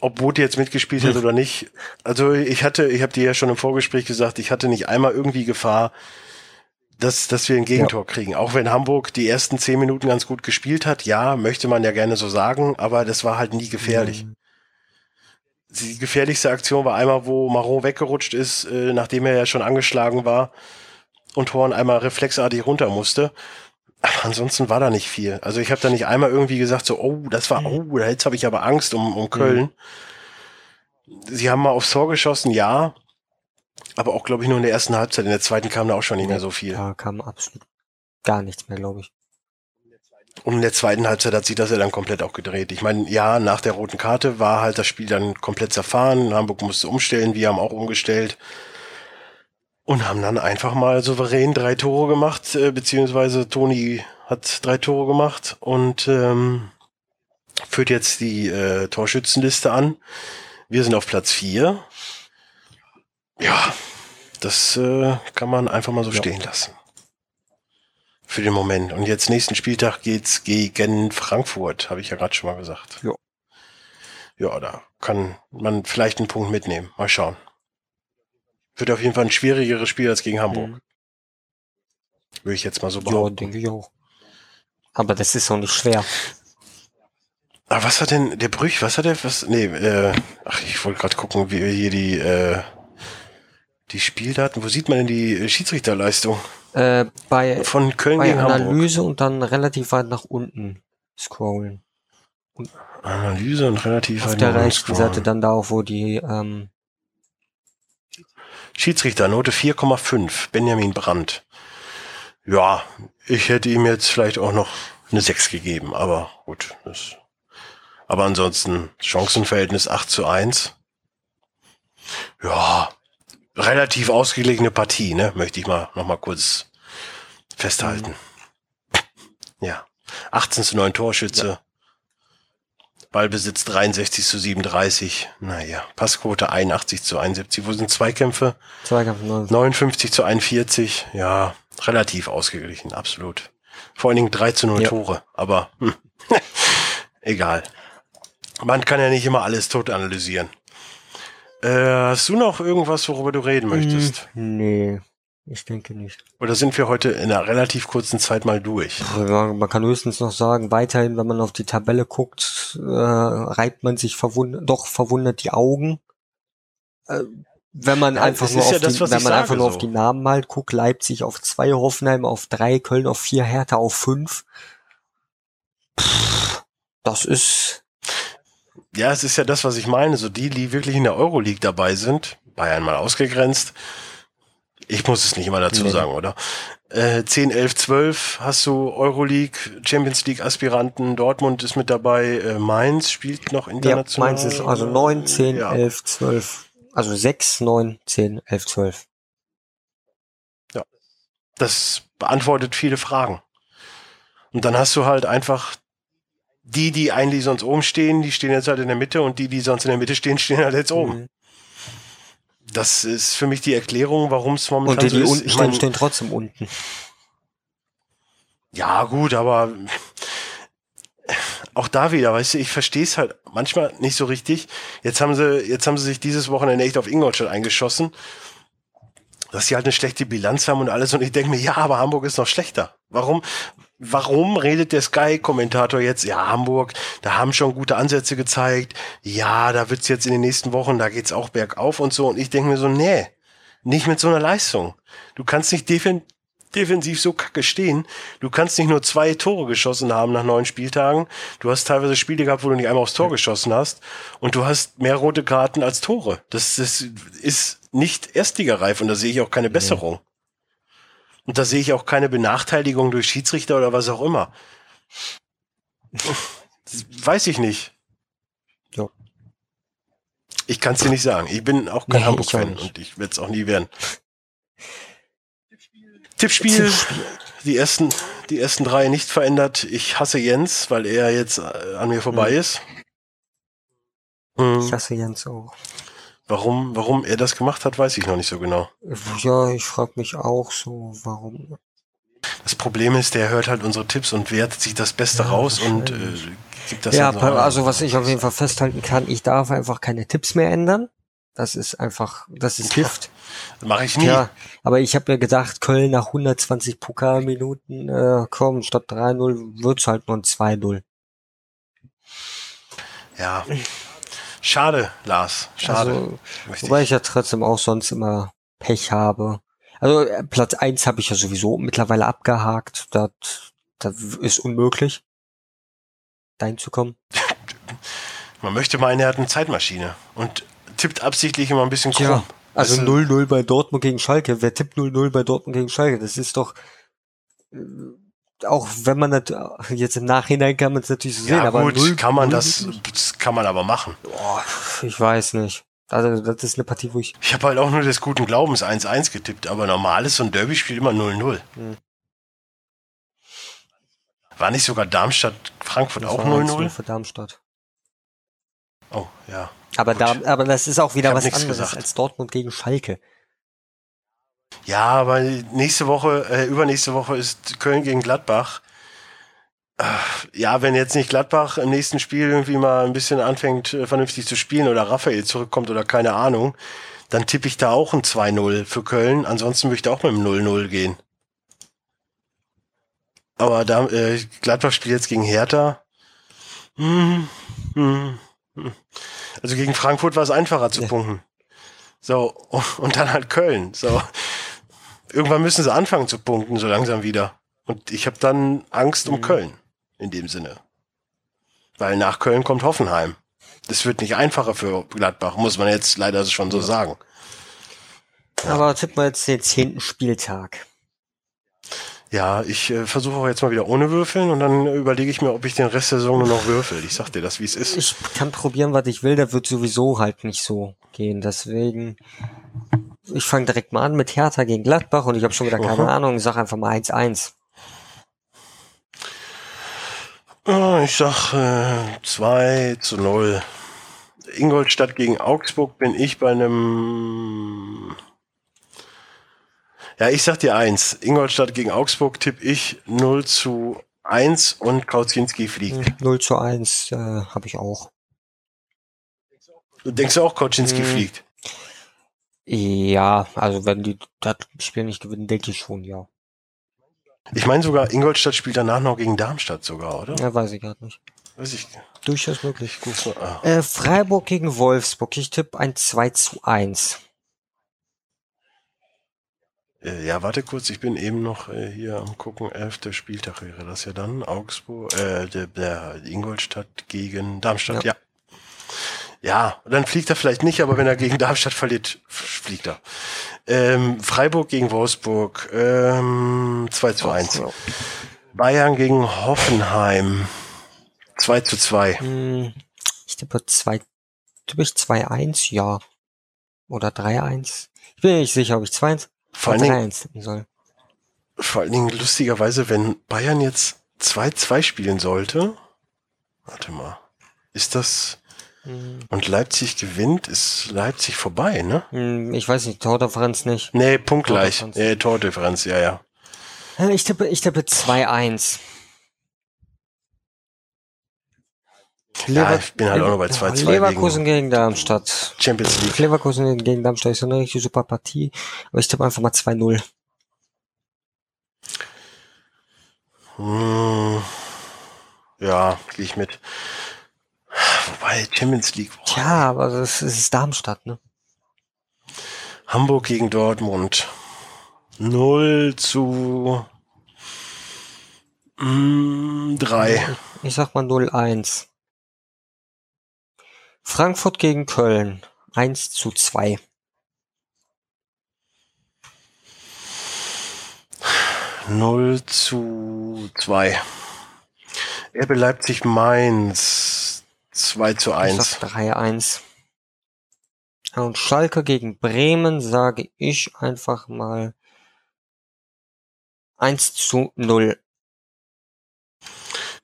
[SPEAKER 2] ob Wood jetzt mitgespielt hat oder nicht. Also ich hatte, ich habe dir ja schon im Vorgespräch gesagt, ich hatte nicht einmal irgendwie Gefahr, dass, dass wir ein Gegentor ja. kriegen. Auch wenn Hamburg die ersten zehn Minuten ganz gut gespielt hat, ja, möchte man ja gerne so sagen, aber das war halt nie gefährlich. Mhm. Die gefährlichste Aktion war einmal, wo Marot weggerutscht ist, äh, nachdem er ja schon angeschlagen war und Horn einmal reflexartig runter musste. Aber ansonsten war da nicht viel. Also ich habe da nicht einmal irgendwie gesagt, so, oh, das war, oh, jetzt habe ich aber Angst um, um Köln. Mhm. Sie haben mal aufs Tor geschossen, ja. Aber auch, glaube ich, nur in der ersten Halbzeit. In der zweiten kam da auch schon nicht mehr so viel.
[SPEAKER 3] Da kam absolut gar nichts mehr, glaube ich.
[SPEAKER 2] Und in der zweiten Halbzeit hat sich das ja dann komplett auch gedreht. Ich meine, ja, nach der roten Karte war halt das Spiel dann komplett zerfahren. Hamburg musste umstellen, wir haben auch umgestellt und haben dann einfach mal souverän drei Tore gemacht, äh, beziehungsweise Toni hat drei Tore gemacht und ähm, führt jetzt die äh, Torschützenliste an. Wir sind auf Platz vier. Ja, das äh, kann man einfach mal so ja. stehen lassen. Für den Moment. Und jetzt nächsten Spieltag geht's gegen Frankfurt, habe ich ja gerade schon mal gesagt.
[SPEAKER 3] Ja.
[SPEAKER 2] Ja, da kann man vielleicht einen Punkt mitnehmen. Mal schauen. Wird auf jeden Fall ein schwierigeres Spiel als gegen Hamburg. Mhm. Würde ich jetzt mal so
[SPEAKER 3] behaupten. Ja, denke ich auch. Aber das ist auch nicht schwer.
[SPEAKER 2] Aber was hat denn der Brüch, was hat der, was, nee, äh, ach, ich wollte gerade gucken, wie hier die, äh, Die Spieldaten, wo sieht man denn die äh, Schiedsrichterleistung?
[SPEAKER 3] Äh, bei
[SPEAKER 2] Von Köln
[SPEAKER 3] bei
[SPEAKER 2] gegen Hamburg.
[SPEAKER 3] Analyse und dann relativ weit nach unten scrollen.
[SPEAKER 2] Analyse und relativ
[SPEAKER 3] Auf
[SPEAKER 2] weit
[SPEAKER 3] der
[SPEAKER 2] nach unten
[SPEAKER 3] rechten
[SPEAKER 2] scrollen.
[SPEAKER 3] Seite dann da auch, wo die, ähm,
[SPEAKER 2] Schiedsrichter, Note 4,5, Benjamin Brandt. Ja, ich hätte ihm jetzt vielleicht auch noch eine 6 gegeben, aber gut. Das, aber ansonsten Chancenverhältnis 8 zu 1. Ja, relativ ausgeglichene Partie, ne? Möchte ich mal noch mal kurz festhalten. Ja. 18 zu 9 Torschütze. Ballbesitz 63 zu 37. Naja, Passquote 81 zu 71. Wo sind Zweikämpfe?
[SPEAKER 3] Zweikampf 9.
[SPEAKER 2] 59 zu 41, ja, relativ ausgeglichen, absolut. Vor allen Dingen 3 zu 0
[SPEAKER 3] Ja.
[SPEAKER 2] Tore, aber hm, egal. Man kann ja nicht immer alles tot analysieren. Äh, hast du noch irgendwas, worüber du reden möchtest?
[SPEAKER 3] Hm, nee, ich denke nicht.
[SPEAKER 2] Oder sind wir heute in einer relativ kurzen Zeit mal durch?
[SPEAKER 3] Man kann höchstens noch sagen, weiterhin, wenn man auf die Tabelle guckt, äh, reibt man sich verwundert, doch verwundert die Augen. Äh, wenn man
[SPEAKER 2] Ja,
[SPEAKER 3] einfach nur auf
[SPEAKER 2] ja das,
[SPEAKER 3] die, wenn man
[SPEAKER 2] sage,
[SPEAKER 3] einfach nur
[SPEAKER 2] so.
[SPEAKER 3] auf die Namen halt guckt, Leipzig auf zwei, Hoffenheim auf drei, Köln auf vier, Hertha auf fünf. Pff, Das ist,
[SPEAKER 2] Ja, es ist ja das, was ich meine. So die, die wirklich in der Euroleague dabei sind, Bayern mal ausgegrenzt. Ich muss es nicht immer dazu
[SPEAKER 3] Nee.
[SPEAKER 2] sagen, oder? Äh, 10, 11, 12 hast du Euroleague, Champions League Aspiranten, Dortmund ist mit dabei, äh, Mainz spielt noch
[SPEAKER 3] ja,
[SPEAKER 2] international.
[SPEAKER 3] meins ist also neun, zehn,
[SPEAKER 2] Ja.
[SPEAKER 3] elf, zwölf, also sechs, neun, zehn, elf, zwölf.
[SPEAKER 2] Das beantwortet viele Fragen. Und dann hast du halt einfach die, die eigentlich sonst oben stehen, die stehen jetzt halt in der Mitte und die, die sonst in der Mitte stehen, stehen halt jetzt oben.
[SPEAKER 3] Mhm.
[SPEAKER 2] Das ist für mich die Erklärung, warum es momentan
[SPEAKER 3] Und die,
[SPEAKER 2] so
[SPEAKER 3] die
[SPEAKER 2] ist.
[SPEAKER 3] unten
[SPEAKER 2] Ich
[SPEAKER 3] stehen,
[SPEAKER 2] mein,
[SPEAKER 3] stehen trotzdem unten.
[SPEAKER 2] Ja, gut, aber auch da wieder, weißt du, ich verstehe es halt manchmal nicht so richtig. Jetzt haben sie, jetzt haben sie sich dieses Wochenende echt auf Ingolstadt eingeschossen, dass sie halt eine schlechte Bilanz haben und alles. Und ich denke mir, ja, aber Hamburg ist noch schlechter. Warum, warum redet der Sky-Kommentator jetzt, ja, Hamburg, da haben schon gute Ansätze gezeigt, ja, da wird's jetzt in den nächsten Wochen, da geht's auch bergauf und so. Und ich denke mir so, nee, nicht mit so einer Leistung. Du kannst nicht defen defensiv so kacke stehen. Du kannst nicht nur zwei Tore geschossen haben nach neun Spieltagen. Du hast teilweise Spiele gehabt, wo du nicht einmal aufs Tor geschossen hast. Und du hast mehr rote Karten als Tore. Das, das ist nicht erstligareif und da sehe ich auch keine Besserung. Und da sehe ich auch keine Benachteiligung durch Schiedsrichter oder was auch immer. Das weiß ich nicht.
[SPEAKER 3] Ja.
[SPEAKER 2] Ich kann es dir nicht sagen. Ich bin auch kein
[SPEAKER 3] Nee,
[SPEAKER 2] Hamburg-Fan und ich werde es auch nie werden. Tippspiel. Die ersten, die ersten drei nicht verändert. Ich hasse Jens, weil er jetzt äh, an mir vorbei
[SPEAKER 3] Mhm.
[SPEAKER 2] ist. Hm.
[SPEAKER 3] Ich hasse Jens auch.
[SPEAKER 2] Warum, warum er das gemacht hat, weiß ich noch nicht so genau.
[SPEAKER 3] Ja, ich frage mich auch so, warum.
[SPEAKER 2] Das Problem ist, der hört halt unsere Tipps und wertet sich das Beste
[SPEAKER 3] Ja,
[SPEAKER 2] raus und äh, gibt das
[SPEAKER 3] ja,
[SPEAKER 2] so
[SPEAKER 3] also was ich auf jeden Fall festhalten kann, ich darf einfach keine Tipps mehr ändern. Das ist einfach, das ist Gift.
[SPEAKER 2] Mache ich nie.
[SPEAKER 3] Ja, aber ich habe mir gedacht, Köln nach 120 Pokalminuten, äh, komm, statt 3-0 wird's halt nur ein 2-0.
[SPEAKER 2] Ja. Schade, Lars. Schade.
[SPEAKER 3] Also, wobei
[SPEAKER 2] ich-
[SPEAKER 3] ja trotzdem auch sonst immer Pech habe. Also äh, Platz 1 habe ich ja sowieso mittlerweile abgehakt. Das, das ist unmöglich, dahin zu kommen.
[SPEAKER 2] Man möchte meinen, er hat eine Zeitmaschine und tippt absichtlich immer ein bisschen krumm.
[SPEAKER 3] Ja, also
[SPEAKER 2] Weißt du,
[SPEAKER 3] 0-0 bei Dortmund gegen Schalke. Wer tippt 0-0 bei Dortmund gegen Schalke? Das ist doch, äh, auch wenn man das, jetzt im Nachhinein kann man es natürlich so sehen,
[SPEAKER 2] Ja
[SPEAKER 3] aber
[SPEAKER 2] gut,
[SPEAKER 3] 0,
[SPEAKER 2] kann man
[SPEAKER 3] 0
[SPEAKER 2] das, das kann man aber machen.
[SPEAKER 3] Boah, ich weiß nicht. Also das ist eine Partie, wo ich,
[SPEAKER 2] Ich habe halt auch nur des guten Glaubens 1-1 getippt, aber normal ist so ein Derby-Spiel immer 0-0.
[SPEAKER 3] Hm.
[SPEAKER 2] War nicht sogar Darmstadt-Frankfurt
[SPEAKER 3] das
[SPEAKER 2] auch
[SPEAKER 3] war 1-0
[SPEAKER 2] 0-0?
[SPEAKER 3] für Darmstadt.
[SPEAKER 2] Oh, ja.
[SPEAKER 3] Aber da, aber das ist auch wieder was anderes
[SPEAKER 2] gesagt.
[SPEAKER 3] als Dortmund gegen Schalke.
[SPEAKER 2] Ja, aber nächste Woche, äh, übernächste Woche ist Köln gegen Gladbach. Äh, Ja, wenn jetzt nicht Gladbach im nächsten Spiel irgendwie mal ein bisschen anfängt, äh, vernünftig zu spielen oder Raphael zurückkommt oder keine Ahnung, dann tippe ich da auch ein 2-0 für Köln. Ansonsten würde ich da auch mit dem 0-0 gehen. Aber da, äh, Gladbach spielt jetzt gegen Hertha. Hm, hm, hm. Also gegen Frankfurt war es einfacher zu punkten. So, und dann halt Köln. So. Irgendwann müssen sie anfangen zu punkten, so langsam wieder. Und ich habe dann Angst um
[SPEAKER 3] Mhm.
[SPEAKER 2] Köln, in dem Sinne. Weil nach Köln kommt Hoffenheim. Das wird nicht einfacher für Gladbach, muss man jetzt leider schon so sagen.
[SPEAKER 3] Aber tippen wir jetzt den zehnten Spieltag.
[SPEAKER 2] Ja, ich äh, versuche auch jetzt mal wieder ohne Würfeln und dann äh, überlege ich mir, ob ich den Rest der Saison nur noch würfel. Ich sag dir das, wie es ist.
[SPEAKER 3] Ich kann probieren, was ich will, der wird sowieso halt nicht so gehen. Deswegen, ich fange direkt mal an mit Hertha gegen Gladbach und ich habe schon wieder keine
[SPEAKER 2] Aha.
[SPEAKER 3] Ahnung. Ich sag einfach mal 1-1.
[SPEAKER 2] Ah, Ich sag äh, 2 zu 0. Ingolstadt gegen Augsburg bin ich bei einem. Ja, ich sag dir eins. Ingolstadt gegen Augsburg tippe ich 0 zu 1 und Kauzinski fliegt.
[SPEAKER 3] Hm, 0 zu 1 äh, habe ich auch.
[SPEAKER 2] Du denkst auch, Kauzinski
[SPEAKER 3] Hm.
[SPEAKER 2] fliegt?
[SPEAKER 3] Ja, also wenn die das Spiel nicht gewinnen, denke ich schon, ja.
[SPEAKER 2] Ich meine sogar, Ingolstadt spielt danach noch gegen Darmstadt sogar, oder?
[SPEAKER 3] Ja, weiß ich gerade nicht.
[SPEAKER 2] Weiß ich.
[SPEAKER 3] Durchaus möglich.
[SPEAKER 2] ich.
[SPEAKER 3] Äh, Freiburg gegen Wolfsburg. Ich tippe ein 2 zu 1.
[SPEAKER 2] Äh, Ja, warte kurz, ich bin eben noch äh, hier am gucken. Elfter Spieltag wäre das ja dann. Augsburg, äh, der, der Ingolstadt gegen Darmstadt, ja. Ja, dann fliegt er vielleicht nicht, aber wenn er gegen Darmstadt verliert, fliegt er. Ähm, Freiburg gegen Wolfsburg, ähm, 2 zu 1.
[SPEAKER 3] Ja.
[SPEAKER 2] Bayern gegen Hoffenheim, 2 zu 2.
[SPEAKER 3] Hm, Ich tippe 2, tippe ich 2-1, ja. Oder 3-1. Ich bin nicht sicher, ob ich 2-1
[SPEAKER 2] Vor allen, Dingen,
[SPEAKER 3] 3-1 tippen soll.
[SPEAKER 2] vor allen Dingen lustigerweise, wenn Bayern jetzt 2-2 spielen sollte, warte mal, ist das,
[SPEAKER 3] Hm,
[SPEAKER 2] und Leipzig gewinnt, ist Leipzig vorbei, ne?
[SPEAKER 3] hm, Ich weiß nicht, Tordifferenz nicht.
[SPEAKER 2] Nee, punktgleich.
[SPEAKER 3] Tordifferenz.
[SPEAKER 2] Äh, Tordifferenz, ja, ja.
[SPEAKER 3] Ich tippe, ich tippe 2-1.
[SPEAKER 2] Ja, ich bin halt auch noch bei 2-2
[SPEAKER 3] Leverkusen gegen Darmstadt.
[SPEAKER 2] Champions League.
[SPEAKER 3] Leverkusen gegen Darmstadt ist eine richtig super Partie. Aber ich tippe einfach mal 2-0.
[SPEAKER 2] Hm, ja, gehe ich mit. Wobei, Champions League. boah.
[SPEAKER 3] Tja, aber das ist Darmstadt, ne?
[SPEAKER 2] Hamburg gegen Dortmund. 0 zu mm, 3.
[SPEAKER 3] Ich sag mal 0-1. Frankfurt gegen Köln. 1 zu 2.
[SPEAKER 2] Null zu 2. RB Leipzig Mainz 2 zu 1.
[SPEAKER 3] sag 3-1. Und Schalke gegen Bremen sage ich einfach mal 1 zu 0.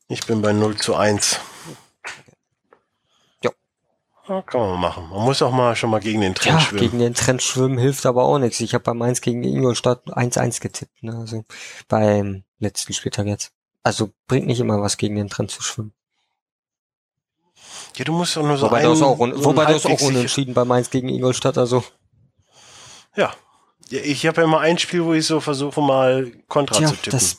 [SPEAKER 2] Ich bin bei 0 zu 1.
[SPEAKER 3] Ja.
[SPEAKER 2] Kann man machen. Man muss auch mal schon mal gegen den Trend
[SPEAKER 3] Ja,
[SPEAKER 2] schwimmen.
[SPEAKER 3] gegen den Trend schwimmen hilft aber auch nichts. Ich habe bei Mainz gegen Ingolstadt 1-1 getippt. Ne? Also beim letzten Spieltag jetzt. Also bringt nicht immer was gegen den Trend zu schwimmen.
[SPEAKER 2] Ja, du musst doch nur so
[SPEAKER 3] wobei
[SPEAKER 2] einen,
[SPEAKER 3] das auch, un-
[SPEAKER 2] so
[SPEAKER 3] wobei das auch unentschieden bei Mainz gegen Ingolstadt. Also
[SPEAKER 2] Ja. Ja ich habe ja immer ein Spiel, wo ich so versuche mal Kontra
[SPEAKER 3] tja,
[SPEAKER 2] zu tippen.
[SPEAKER 3] das,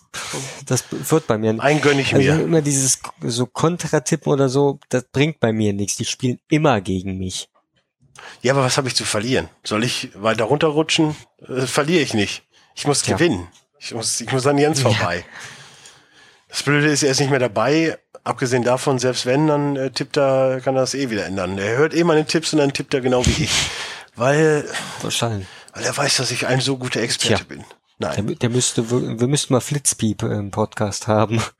[SPEAKER 3] das wird bei mir
[SPEAKER 2] Einen gönn ich
[SPEAKER 3] Also
[SPEAKER 2] mir.
[SPEAKER 3] immer dieses so Kontratippen oder so, das bringt bei mir nichts. Die spielen immer gegen mich.
[SPEAKER 2] Ja, aber was habe ich zu verlieren? Soll ich weiter runterrutschen? Äh, verliere ich nicht. Ich muss
[SPEAKER 3] Tja.
[SPEAKER 2] gewinnen. Ich muss, ich muss an Jens
[SPEAKER 3] Ja.
[SPEAKER 2] vorbei. Das Blöde ist, er ist nicht mehr dabei. Abgesehen davon, selbst wenn, dann äh, tippt er, kann er das eh wieder ändern. Er hört eh meine Tipps und dann tippt er genau wie ich. Weil,
[SPEAKER 3] Wahrscheinlich.
[SPEAKER 2] Weil er weiß, dass ich ein so guter Experte
[SPEAKER 3] Tja.
[SPEAKER 2] bin.
[SPEAKER 3] Der,
[SPEAKER 2] Nein.
[SPEAKER 3] mü- der müsste, wir müssten mal Flitzpiep im Podcast haben.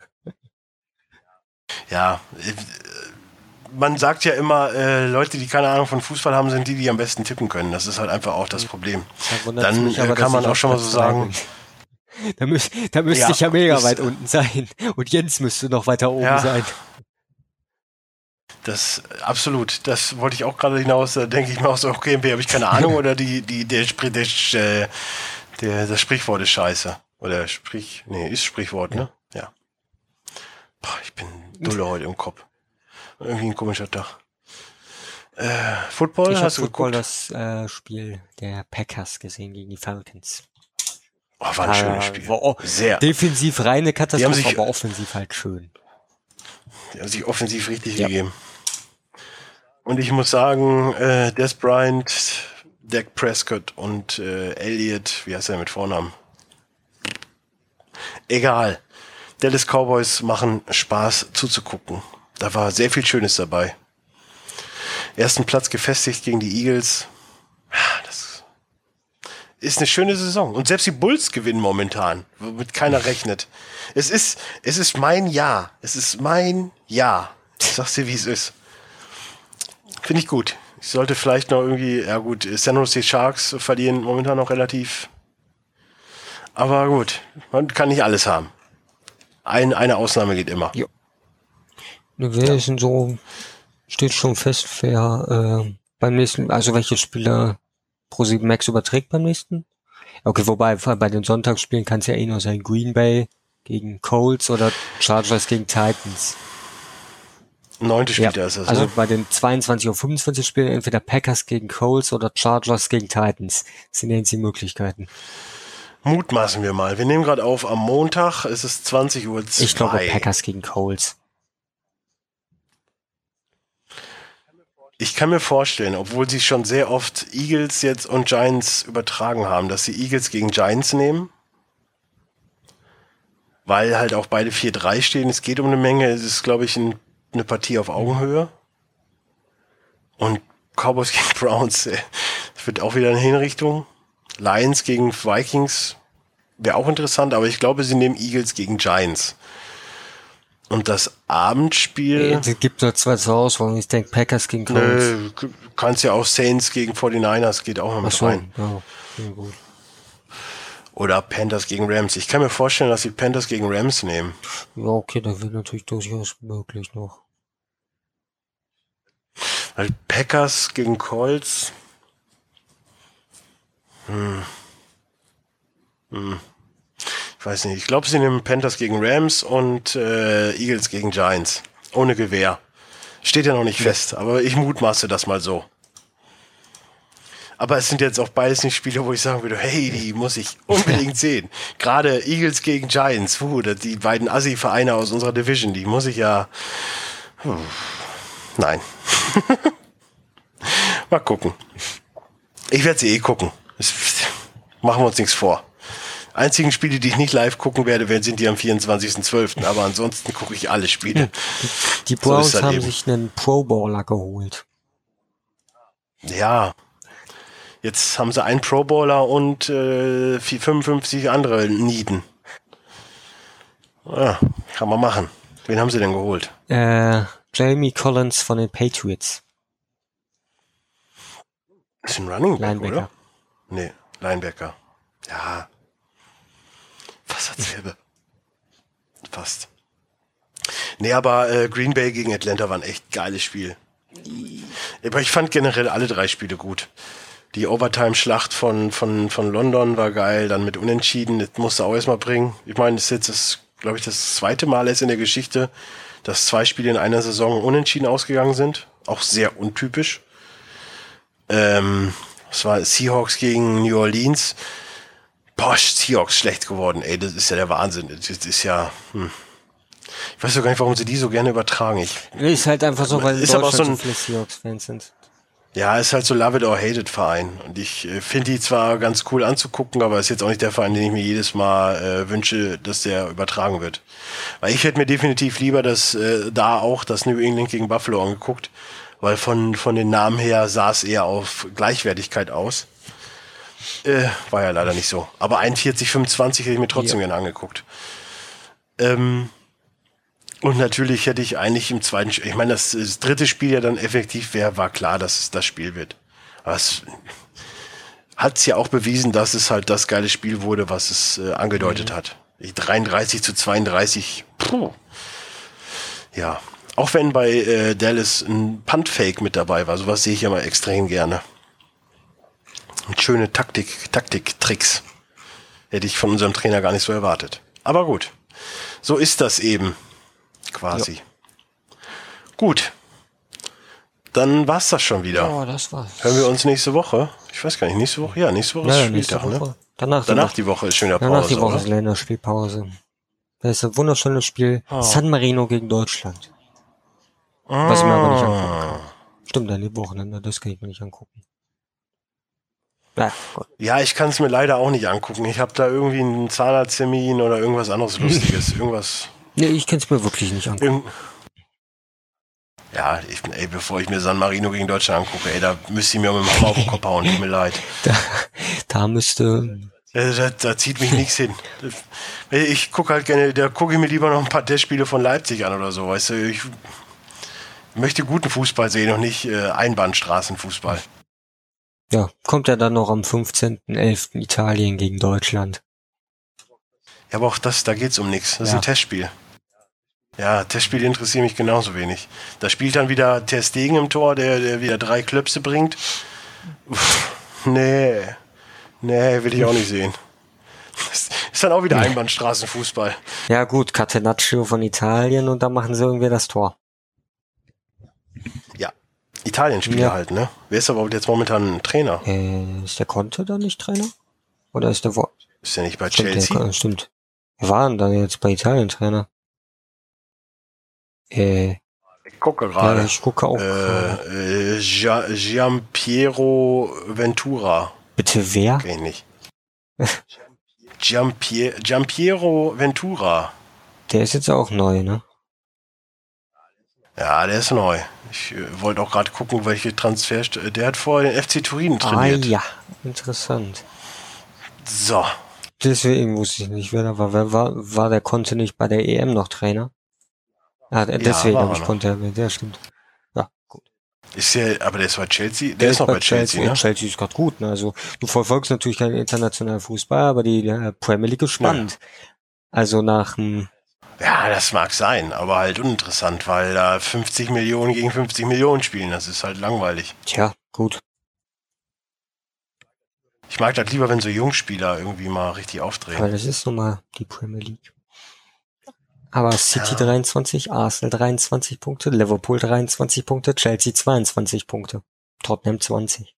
[SPEAKER 2] Ja. äh, Man sagt ja immer, äh, Leute, die keine Ahnung von Fußball haben, sind die, die am besten tippen können. Das ist halt einfach auch das Problem.
[SPEAKER 3] Da
[SPEAKER 2] Dann,
[SPEAKER 3] mich
[SPEAKER 2] äh, kann man auch schon mal so sagen.
[SPEAKER 3] Da, müß, da müsste
[SPEAKER 2] Ja,
[SPEAKER 3] ich ja mega weit unten sein. Und Jens müsste noch weiter oben
[SPEAKER 2] Ja.
[SPEAKER 3] sein.
[SPEAKER 2] Das absolut. Das wollte ich auch gerade hinaus. Da denke ich mir auch so, okay, habe ich keine Ahnung oder die, die, der, Sprich- der, äh, der, das Sprichwort ist scheiße. Oder Sprich, nee, ist Sprichwort, ne? Ja. Boah, ich bin dulle heute im Kopf. Irgendwie ein komischer Tag. Äh, Football,
[SPEAKER 3] Ich habe
[SPEAKER 2] hast du
[SPEAKER 3] Football
[SPEAKER 2] geguckt?
[SPEAKER 3] das äh, Spiel der Packers gesehen gegen die Falcons.
[SPEAKER 2] Oh, war ein schönes
[SPEAKER 3] Äh,
[SPEAKER 2] Spiel.
[SPEAKER 3] war auch
[SPEAKER 2] Sehr.
[SPEAKER 3] Defensiv reine Katastrophe,
[SPEAKER 2] sich-
[SPEAKER 3] aber offensiv halt schön.
[SPEAKER 2] Die haben sich offensiv richtig
[SPEAKER 3] Ja.
[SPEAKER 2] gegeben. Und ich muss sagen, äh, Des Bryant, Dak Prescott und äh, Elliott, wie heißt er mit Vornamen? Egal. Dallas Cowboys machen Spaß zuzugucken. Da war sehr viel Schönes dabei. Ersten Platz gefestigt gegen die Eagles. Das ist eine schöne Saison. Und selbst die Bulls gewinnen momentan, womit keiner rechnet. Es ist, es ist mein Jahr. Es ist mein Jahr. Ich sag's dir, wie es ist. Finde ich gut. Ich sollte vielleicht noch irgendwie, ja gut, San Jose Sharks verlieren momentan noch relativ. Aber gut, man kann nicht alles haben. Ein, eine Ausnahme geht immer.
[SPEAKER 3] Ja. Wir sind so, steht schon fest, wer äh, beim nächsten, also welche Spieler Pro 7 Max überträgt beim nächsten. Okay, wobei bei den Sonntagsspielen kann es ja eh nur sein Green Bay gegen Colts oder Chargers gegen Titans.
[SPEAKER 2] Neunte spielt
[SPEAKER 3] Ja,
[SPEAKER 2] ist das,
[SPEAKER 3] also
[SPEAKER 2] ne?
[SPEAKER 3] bei den 22 Uhr 25 Spielen entweder Packers gegen Colts oder Chargers gegen Titans. Das sind jetzt die Möglichkeiten.
[SPEAKER 2] Mutmaßen wir mal. Wir nehmen gerade auf am Montag, es ist 20 Uhr.
[SPEAKER 3] Ich glaube. Packers gegen Colts.
[SPEAKER 2] Ich kann mir vorstellen, obwohl sie schon sehr oft Eagles jetzt und Giants übertragen haben, dass sie Eagles gegen Giants nehmen. Weil halt auch beide 4-3 stehen. Es geht um eine Menge. Es ist, glaube ich, ein, eine Partie auf Augenhöhe. Und Cowboys gegen Browns äh, das wird auch wieder eine Hinrichtung. Lions gegen Vikings wäre auch interessant, aber ich glaube, sie nehmen Eagles gegen Giants. Und das Abendspiel.
[SPEAKER 3] Es gibt nur zwei zur Auswahl. Ich denke Packers gegen Colts.
[SPEAKER 2] Nö, kannst ja auch Saints gegen 49ers geht auch noch mit
[SPEAKER 3] so,
[SPEAKER 2] rein.
[SPEAKER 3] ja, gut.
[SPEAKER 2] Oder Panthers gegen Rams. Ich kann mir vorstellen, dass sie Panthers gegen Rams nehmen.
[SPEAKER 3] Ja, okay, da wäre natürlich durchaus möglich noch.
[SPEAKER 2] Weil Packers gegen Colts. Hm. Hm. Ich weiß nicht. Ich glaube, sie nehmen Panthers gegen Rams und äh, Eagles gegen Giants. Ohne Gewehr. Steht ja noch nicht fest, aber ich mutmaße das mal so. Aber es sind jetzt auch beides nicht Spiele, wo ich sagen würde, hey, die muss ich unbedingt sehen. Gerade Eagles gegen Giants, puh, die beiden Assi-Vereine aus unserer Division, die muss ich ja. Puh. Nein. Mal gucken. Ich werde sie eh gucken. Das, machen wir uns nichts vor. Einzigen Spiele, die ich nicht live gucken werde, sind die am 24.12. Aber ansonsten gucke ich alle Spiele.
[SPEAKER 3] Die
[SPEAKER 2] So
[SPEAKER 3] Browns
[SPEAKER 2] das
[SPEAKER 3] haben
[SPEAKER 2] eben.
[SPEAKER 3] sich einen Pro Bowler geholt.
[SPEAKER 2] Ja. Jetzt haben sie einen Pro Bowler und äh, 55 andere Nieden. Ja, kann man machen. Wen haben sie denn geholt?
[SPEAKER 3] Äh, Jamie Collins von den Patriots.
[SPEAKER 2] Ist ein Running Back,
[SPEAKER 3] Linebacker.
[SPEAKER 2] oder? Nee, Linebacker. Ja. Fast dasselbe. Fast. Nee, aber äh, Green Bay gegen Atlanta war ein echt geiles Spiel. Aber ich fand generell alle drei Spiele gut. Die Overtime-Schlacht von, von, von London war geil, dann mit Unentschieden, das musste auch erstmal bringen. Ich meine, das ist jetzt, das, glaube ich, das zweite Mal jetzt in der Geschichte, dass zwei Spiele in einer Saison unentschieden ausgegangen sind. Auch sehr untypisch. Ähm, das war Seahawks gegen New Orleans. Boah, Seahawks schlecht geworden, ey, das ist ja der Wahnsinn. Das ist ja, hm. Ich weiß doch gar nicht, warum sie die so gerne übertragen. Ich,
[SPEAKER 3] Ist halt einfach so, weil
[SPEAKER 2] Ist aber auch so
[SPEAKER 3] so,
[SPEAKER 2] ein-
[SPEAKER 3] viele Seahawks-Fans sind.
[SPEAKER 2] Ja, ist halt so Love it or hate it Verein. Und ich äh, finde die zwar ganz cool anzugucken, aber ist jetzt auch nicht der Verein, den ich mir jedes Mal äh, wünsche, dass der übertragen wird. Weil ich hätte mir definitiv lieber das äh, da auch das New England gegen Buffalo angeguckt, weil von, von den Namen her sah es eher auf Gleichwertigkeit aus. Äh, war ja leider nicht so. Aber 41, 25 hätte ich mir trotzdem
[SPEAKER 3] Ja.
[SPEAKER 2] gerne angeguckt. Ähm, und natürlich hätte ich eigentlich im zweiten Spiel, ich meine, das, das dritte Spiel ja dann effektiv wäre, war klar, dass es das Spiel wird. Aber es hat es ja auch bewiesen, dass es halt das geile Spiel wurde, was es äh, angedeutet hat. Die 33 zu 32, puh. Ja. Auch wenn bei äh, Dallas ein Punt-Fake mit dabei war, sowas sehe ich ja mal extrem gerne. Und schöne Taktik, Taktik-Tricks. Hätte ich von unserem Trainer gar nicht so erwartet. Aber gut. So ist das eben. Quasi. Gut. Dann war's das schon wieder.
[SPEAKER 3] Oh, das war's.
[SPEAKER 2] Hören wir uns nächste Woche? Ich weiß gar nicht, nächste Woche? Ja, nächste Woche ist
[SPEAKER 3] Ja, nächste
[SPEAKER 2] Spieltag, ne?
[SPEAKER 3] Woche. Danach,
[SPEAKER 2] Danach
[SPEAKER 3] die
[SPEAKER 2] Woche ist schon wieder
[SPEAKER 3] Woche, danach
[SPEAKER 2] Pause,
[SPEAKER 3] die Woche ist
[SPEAKER 2] oder?
[SPEAKER 3] Länderspielpause. Das ist ein wunderschönes Spiel.
[SPEAKER 2] Oh.
[SPEAKER 3] San Marino gegen Deutschland. Was ich mir aber nicht angucken
[SPEAKER 2] Ah.
[SPEAKER 3] kann. Stimmt, an die Wochenende, das kann ich mir nicht angucken. Na.
[SPEAKER 2] Ja, ich kann es mir leider auch nicht angucken. Ich habe da irgendwie einen Zahnarzttermin oder irgendwas anderes Lustiges. Irgendwas.
[SPEAKER 3] Nee, ich kann es mir wirklich nicht angucken.
[SPEAKER 2] Ja, ich, ey, bevor ich mir San Marino gegen Deutschland angucke, ey, da müsste ich mir mit dem Hammer auf den Kopf hauen. Tut mir leid.
[SPEAKER 3] Da, da müsste.
[SPEAKER 2] Da, da zieht mich nichts hin. Ich gucke halt gerne, da gucke ich mir lieber noch ein paar Testspiele von Leipzig an oder so, weißt du. Ich möchte guten Fußball sehen und nicht äh, Einbahnstraßenfußball.
[SPEAKER 3] Ja, kommt ja dann noch am 15.11. Italien gegen Deutschland.
[SPEAKER 2] Ja, aber auch das, da geht's um nichts. Das ist
[SPEAKER 3] Ja.
[SPEAKER 2] ein Testspiel. Ja, Testspiele interessieren mich genauso wenig. Da spielt dann wieder Ter Stegen im Tor, der, der wieder drei Klöpse bringt. Uff, nee, nee, will ich auch nicht sehen. Das ist dann auch wieder Einbahnstraßenfußball.
[SPEAKER 3] Ja gut, Catenaccio von Italien und dann machen sie irgendwie das Tor.
[SPEAKER 2] Ja, Italien-Spieler
[SPEAKER 3] Ja.
[SPEAKER 2] halt, ne? Wer ist aber jetzt momentan ein Trainer?
[SPEAKER 3] Äh, ist der Conte da nicht Trainer? Oder ist der wo?
[SPEAKER 2] Ist der nicht bei
[SPEAKER 3] Stimmt,
[SPEAKER 2] Chelsea?
[SPEAKER 3] der, stimmt. Wer war denn dann jetzt bei Italien Trainer? Äh,
[SPEAKER 2] Ich gucke
[SPEAKER 3] ja,
[SPEAKER 2] gerade.
[SPEAKER 3] ich gucke auch.
[SPEAKER 2] Äh, äh, Gia- Giampiero Ventura.
[SPEAKER 3] Bitte wer?
[SPEAKER 2] Kenn ich nicht. Giampier Giampiero Ventura.
[SPEAKER 3] Der ist jetzt auch neu, ne?
[SPEAKER 2] Ja, der ist neu. Ich äh, wollte auch gerade gucken, welche Transfers. Der hat vorher den FC Turin
[SPEAKER 3] Ah
[SPEAKER 2] trainiert.
[SPEAKER 3] ja, interessant.
[SPEAKER 2] So.
[SPEAKER 3] Deswegen wusste ich nicht, wer da war. Wer war, war der Conte nicht bei der EM noch Trainer? Ah, deswegen
[SPEAKER 2] war
[SPEAKER 3] habe
[SPEAKER 2] er
[SPEAKER 3] ich. Conte erwähnt. Ja, stimmt. Ja, gut.
[SPEAKER 2] Ist der, aber der ist bei Chelsea. Der, ist noch bei Chelsea, ne?
[SPEAKER 3] Chelsea ist gerade gut. Ne? Also du verfolgst natürlich keinen internationalen Fußball, aber die äh, Premier League ist spannend. Also nach dem
[SPEAKER 2] Ja, das mag sein, aber halt uninteressant, weil da 50 Millionen gegen 50 Millionen spielen. Das ist halt langweilig.
[SPEAKER 3] Tja, gut.
[SPEAKER 2] Ich mag das lieber, wenn so Jungspieler irgendwie mal richtig
[SPEAKER 3] Aber
[SPEAKER 2] aufdrehen.
[SPEAKER 3] das ist nun mal die Premier League. Aber City
[SPEAKER 2] Ja.
[SPEAKER 3] 23, Arsenal 23 Punkte, Liverpool 23 Punkte, Chelsea 22 Punkte, Tottenham 20,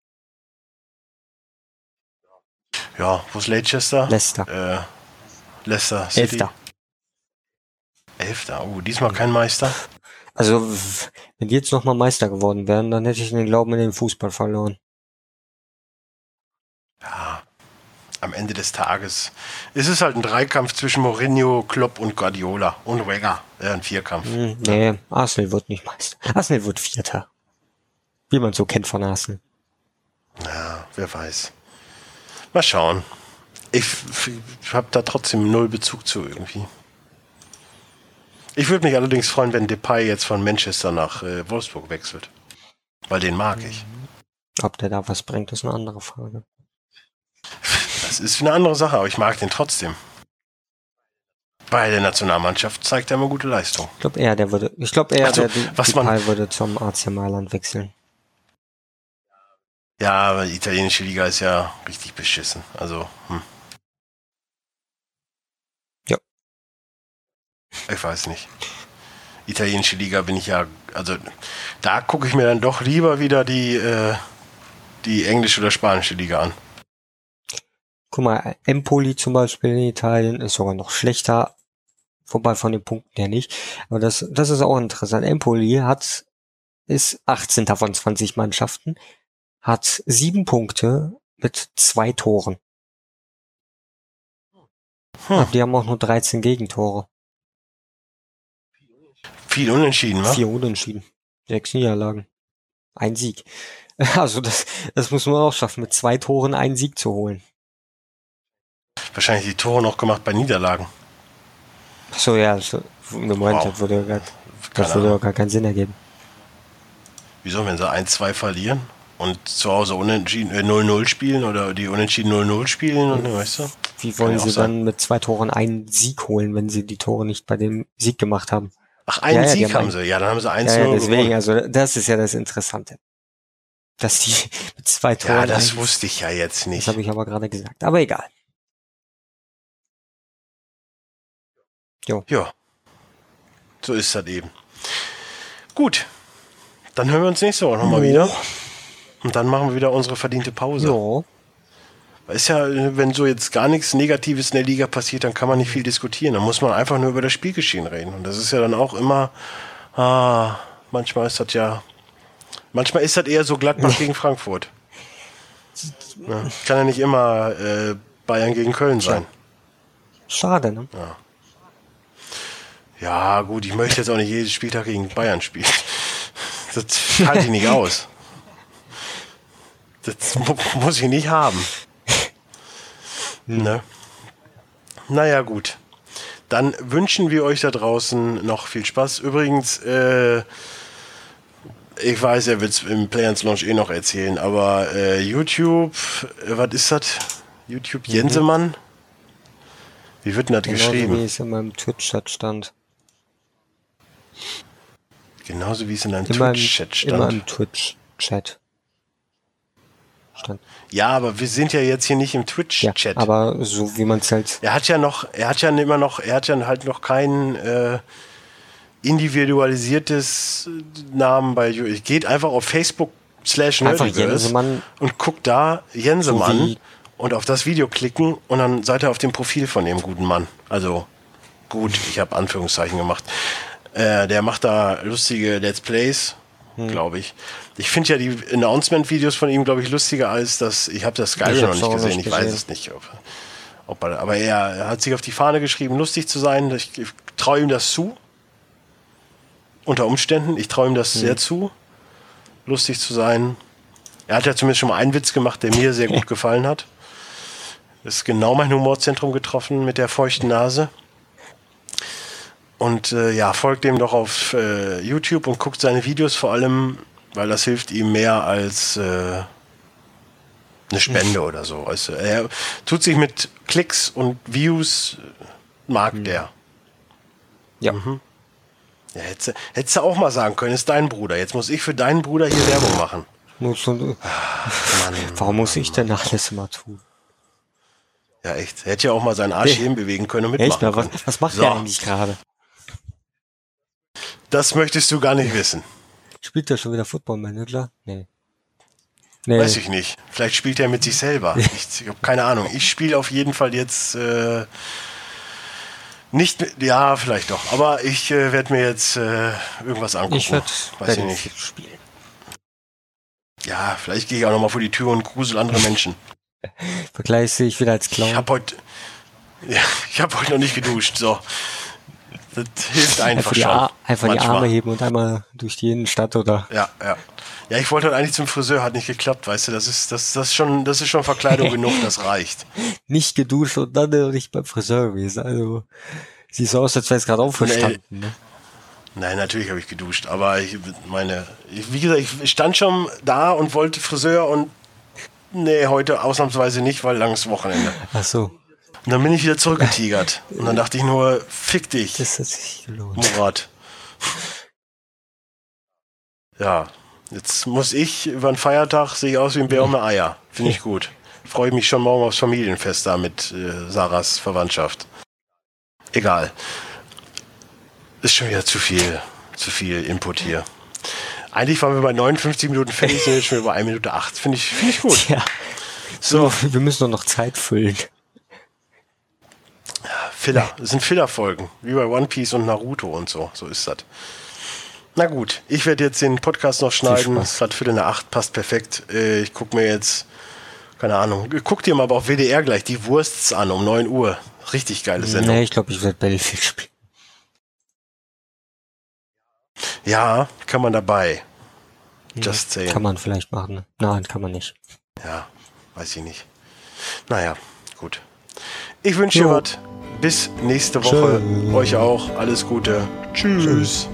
[SPEAKER 2] Ja, wo ist Leicester?
[SPEAKER 3] Leicester
[SPEAKER 2] Äh, Leicester City.
[SPEAKER 3] Elfter.
[SPEAKER 2] Elfter. Oh, diesmal kein Meister.
[SPEAKER 3] Also wenn die jetzt nochmal Meister geworden wären, dann hätte ich den Glauben in den Fußball verloren.
[SPEAKER 2] Ja, am Ende des Tages ist es halt ein Dreikampf zwischen Mourinho, Klopp und Guardiola und Wenger. Ja, ein Vierkampf.
[SPEAKER 3] Hm, nee, Arsenal wird nicht Meister. Arsenal wird Vierter. Wie man so kennt von Arsenal.
[SPEAKER 2] Ja, wer weiß. Mal schauen. Ich, ich habe da trotzdem null Bezug zu irgendwie. Ich würde mich allerdings freuen, wenn Depay jetzt von Manchester nach äh, Wolfsburg wechselt. Weil den mag ich.
[SPEAKER 3] Ob der da was bringt, ist eine andere Frage.
[SPEAKER 2] Das ist eine andere Sache, aber ich mag den trotzdem. Bei der Nationalmannschaft zeigt er immer gute Leistung.
[SPEAKER 3] Ich glaube eher, der würde, ich glaube eher,
[SPEAKER 2] Also,
[SPEAKER 3] der
[SPEAKER 2] was man-
[SPEAKER 3] würde zum AC Mailand wechseln.
[SPEAKER 2] Ja, aber die italienische Liga ist ja richtig beschissen. Also, hm.
[SPEAKER 3] Ja.
[SPEAKER 2] Ich weiß nicht. Italienische Liga bin ich ja, also da gucke ich mir dann doch lieber wieder die, äh, die englische oder spanische Liga an.
[SPEAKER 3] Guck mal, Empoli zum Beispiel in Italien ist sogar noch schlechter, wobei von den Punkten her nicht. Aber das, das ist auch interessant. Empoli hat, ist 18. von 20 Mannschaften, hat sieben Punkte mit zwei Toren.
[SPEAKER 2] Hm.
[SPEAKER 3] Die haben auch nur 13 Gegentore.
[SPEAKER 2] Viel unentschieden, wa?
[SPEAKER 3] Vier Unentschieden. Sechs Niederlagen. Ein Sieg. Also das, das muss man auch schaffen, mit zwei Toren einen Sieg zu holen.
[SPEAKER 2] Wahrscheinlich die Tore noch gemacht bei Niederlagen.
[SPEAKER 3] Ach So, ja, so, Moment,
[SPEAKER 2] Wow.
[SPEAKER 3] das würde, ja gar, das würde ja gar keinen Sinn ergeben.
[SPEAKER 2] Wieso, wenn sie 1-2 verlieren und zu Hause unentschieden äh, 0-0 spielen oder die unentschieden 0-0 spielen, und, weißt du?
[SPEAKER 3] Wie wollen
[SPEAKER 2] ja
[SPEAKER 3] sie dann mit zwei Toren einen Sieg holen, wenn sie die Tore nicht bei dem Sieg gemacht haben?
[SPEAKER 2] Ach, einen
[SPEAKER 3] Ja, ja,
[SPEAKER 2] Sieg
[SPEAKER 3] haben
[SPEAKER 2] haben
[SPEAKER 3] einen-
[SPEAKER 2] sie. Ja, dann haben sie 1-0
[SPEAKER 3] Ja, ja, deswegen,
[SPEAKER 2] gewonnen.
[SPEAKER 3] also das ist ja das Interessante. Dass die mit zwei Toren.
[SPEAKER 2] Ja, das wusste ich ja jetzt
[SPEAKER 3] das
[SPEAKER 2] nicht.
[SPEAKER 3] habe ich aber gerade gesagt. Aber egal.
[SPEAKER 2] Ja. So ist das eben. Gut. Dann hören wir uns nächste Woche nochmal
[SPEAKER 3] Jo.
[SPEAKER 2] wieder. Und dann machen wir wieder unsere verdiente Pause.
[SPEAKER 3] So.
[SPEAKER 2] Ist ja, wenn so jetzt gar nichts Negatives in der Liga passiert, dann kann man nicht viel diskutieren. Dann muss man einfach nur über das Spielgeschehen reden. Und das ist ja dann auch immer, ah, manchmal ist das ja, manchmal ist das eher so Gladbach gegen Frankfurt. Ja, kann ja nicht immer äh, Bayern gegen Köln sein.
[SPEAKER 3] Schade, ne?
[SPEAKER 2] Ja, gut, ich möchte jetzt auch nicht jeden Spieltag gegen Bayern spielen. Das halte ich nicht aus. Das mu muss ich nicht haben. Ne? Naja, gut. Dann wünschen wir euch da draußen noch viel Spaß. Übrigens, äh, ich weiß, er wird es im Players Launch eh noch erzählen, aber äh, YouTube, äh, was ist das? YouTube Jensemann? Wie wird denn das
[SPEAKER 3] Genauso
[SPEAKER 2] geschrieben?
[SPEAKER 3] wie es in meinem Twitch-Chat stand.
[SPEAKER 2] Genauso wie es in
[SPEAKER 3] meinem,
[SPEAKER 2] Twitch-Chat
[SPEAKER 3] in meinem
[SPEAKER 2] stand.
[SPEAKER 3] Twitch-Chat. Stand.
[SPEAKER 2] Ja, aber wir sind ja jetzt hier nicht im
[SPEAKER 3] Ja,
[SPEAKER 2] Twitch-Chat.
[SPEAKER 3] aber so wie man es halt.
[SPEAKER 2] er hat ja noch, er hat ja immer noch, er hat ja halt noch kein äh, individualisiertes Namen bei. Geht einfach auf Facebook slash
[SPEAKER 3] Jensemann.
[SPEAKER 2] und guckt da Jensemann
[SPEAKER 3] So
[SPEAKER 2] und auf das Video klicken und dann seid ihr auf dem Profil von dem guten Mann. Also gut, ich habe Anführungszeichen gemacht. Äh, der macht da lustige Let's Plays,
[SPEAKER 3] Hm.
[SPEAKER 2] glaube ich. Ich finde ja die Announcement-Videos von ihm, glaube ich, lustiger als das. Ich habe das Skyrim noch nicht gesehen. Ich weiß es nicht. Ob, ob er, aber er, er hat sich auf die Fahne geschrieben, lustig zu sein. Ich, ich traue ihm das zu. Unter Umständen. Ich traue ihm das sehr zu, lustig zu sein. Er hat ja zumindest schon mal einen Witz gemacht, der mir sehr gut gefallen hat. Das ist genau mein Humorzentrum getroffen mit der feuchten Nase. Und äh, ja, folgt dem doch auf äh, YouTube und guckt seine Videos vor allem, weil das hilft ihm mehr als äh, eine Spende oder so. Also, er tut sich mit Klicks und Views, mag der.
[SPEAKER 3] Ja.
[SPEAKER 2] Ja, hättest, du- hättest du auch mal sagen können, ist dein Bruder. Jetzt muss ich für deinen Bruder hier Werbung machen.
[SPEAKER 3] Muss schon, warum muss ich denn alles immer tun?
[SPEAKER 2] Ja, echt. Hätte ja auch mal seinen Arsch
[SPEAKER 3] Nee.
[SPEAKER 2] hierhin bewegen können und
[SPEAKER 3] Echt
[SPEAKER 2] mitmachen
[SPEAKER 3] mal, was, was macht
[SPEAKER 2] So.
[SPEAKER 3] der eigentlich gerade?
[SPEAKER 2] Das möchtest du gar nicht wissen.
[SPEAKER 3] Spielt der schon wieder Football Manager? Nee. Nee.
[SPEAKER 2] Weiß ich nicht. Vielleicht spielt er mit sich selber. Ich, ich habe keine Ahnung. Ich spiele auf jeden Fall jetzt äh, nicht mit, ja, vielleicht doch. Aber ich äh, werde mir jetzt äh, irgendwas angucken.
[SPEAKER 3] Ich werde
[SPEAKER 2] Weiß ich nicht.
[SPEAKER 3] spielen.
[SPEAKER 2] Ja, vielleicht gehe ich auch nochmal vor die Tür und grusel andere Menschen.
[SPEAKER 3] Vergleich sehe ich wieder als
[SPEAKER 2] Ich
[SPEAKER 3] Clown.
[SPEAKER 2] habe heute ja, ich habe heute noch nicht geduscht. So. Das hilft einfach
[SPEAKER 3] die,
[SPEAKER 2] schon.
[SPEAKER 3] Einfach die
[SPEAKER 2] Manchmal.
[SPEAKER 3] Arme heben und einmal durch die Innenstadt oder.
[SPEAKER 2] Ja, ja. Ja, ich wollte heute eigentlich zum Friseur, hat nicht geklappt, weißt du, das ist, das, das schon, das ist schon Verkleidung genug, das reicht.
[SPEAKER 3] Nicht geduscht und dann nicht beim Friseur gewesen. Also, sieht so aus, als wäre es gerade aufgestanden. Ne?
[SPEAKER 2] Nein, natürlich habe ich geduscht, aber ich meine, ich, wie gesagt, ich stand schon da und wollte Friseur und nee, heute ausnahmsweise nicht, weil langes Wochenende.
[SPEAKER 3] Ach so,
[SPEAKER 2] Und dann bin ich wieder zurückgetigert. Und dann dachte ich nur, fick dich,
[SPEAKER 3] das hat sich gelohnt.
[SPEAKER 2] Murat. Ja, jetzt muss ich über einen Feiertag, sehe ich aus wie ein Bär ohne Eier. Finde ich gut. Freue mich schon morgen aufs Familienfest da mit äh, Sarahs Verwandtschaft. Egal. Ist schon wieder zu viel, zu viel Input hier. Eigentlich waren wir bei 59 Minuten fertig, sind jetzt schon über 1 Minute 8. Finde ich, finde ich gut.
[SPEAKER 3] Ja,
[SPEAKER 2] So,
[SPEAKER 3] wir müssen doch noch Zeit füllen.
[SPEAKER 2] Filler. Das sind Filler-Folgen. Wie bei One Piece und Naruto und so. So ist das. Na gut, ich werde jetzt den Podcast noch schneiden. Es gerade Viertel nach acht, passt perfekt. Äh, Ich gucke mir jetzt, keine Ahnung, guck dir mal aber auf WDR gleich die Wursts an um 9 Uhr. Richtig geile Sendung.
[SPEAKER 3] Nee, ich glaube, ich werde Battlefield spielen.
[SPEAKER 2] Ja, kann man dabei. Just saying.
[SPEAKER 3] Kann man vielleicht machen. ne? Nein, kann man nicht.
[SPEAKER 2] Ja, weiß ich nicht. Naja, gut. Ich wünsche dir was. Bis nächste Woche.
[SPEAKER 3] Tschö.
[SPEAKER 2] Euch auch. Alles Gute. Tschüss.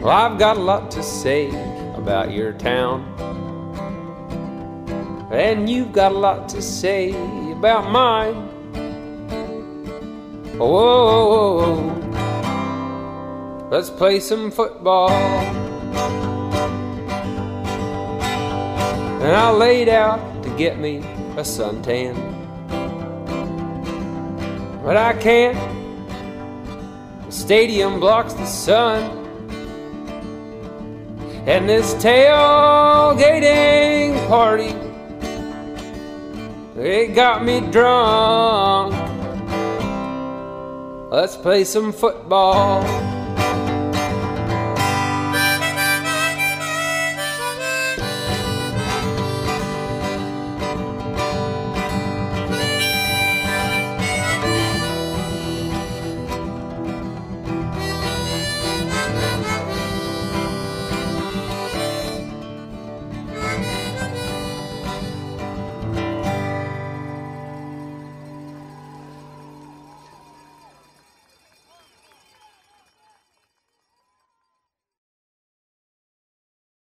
[SPEAKER 1] Well, I've got a lot to say about your town. And you've got a lot to say about mine. Whoa, whoa, whoa. let's play some football. And I laid out to get me a suntan. But I can't. The stadium blocks the sun. And this tailgating party, it got me drunk. Let's play some football.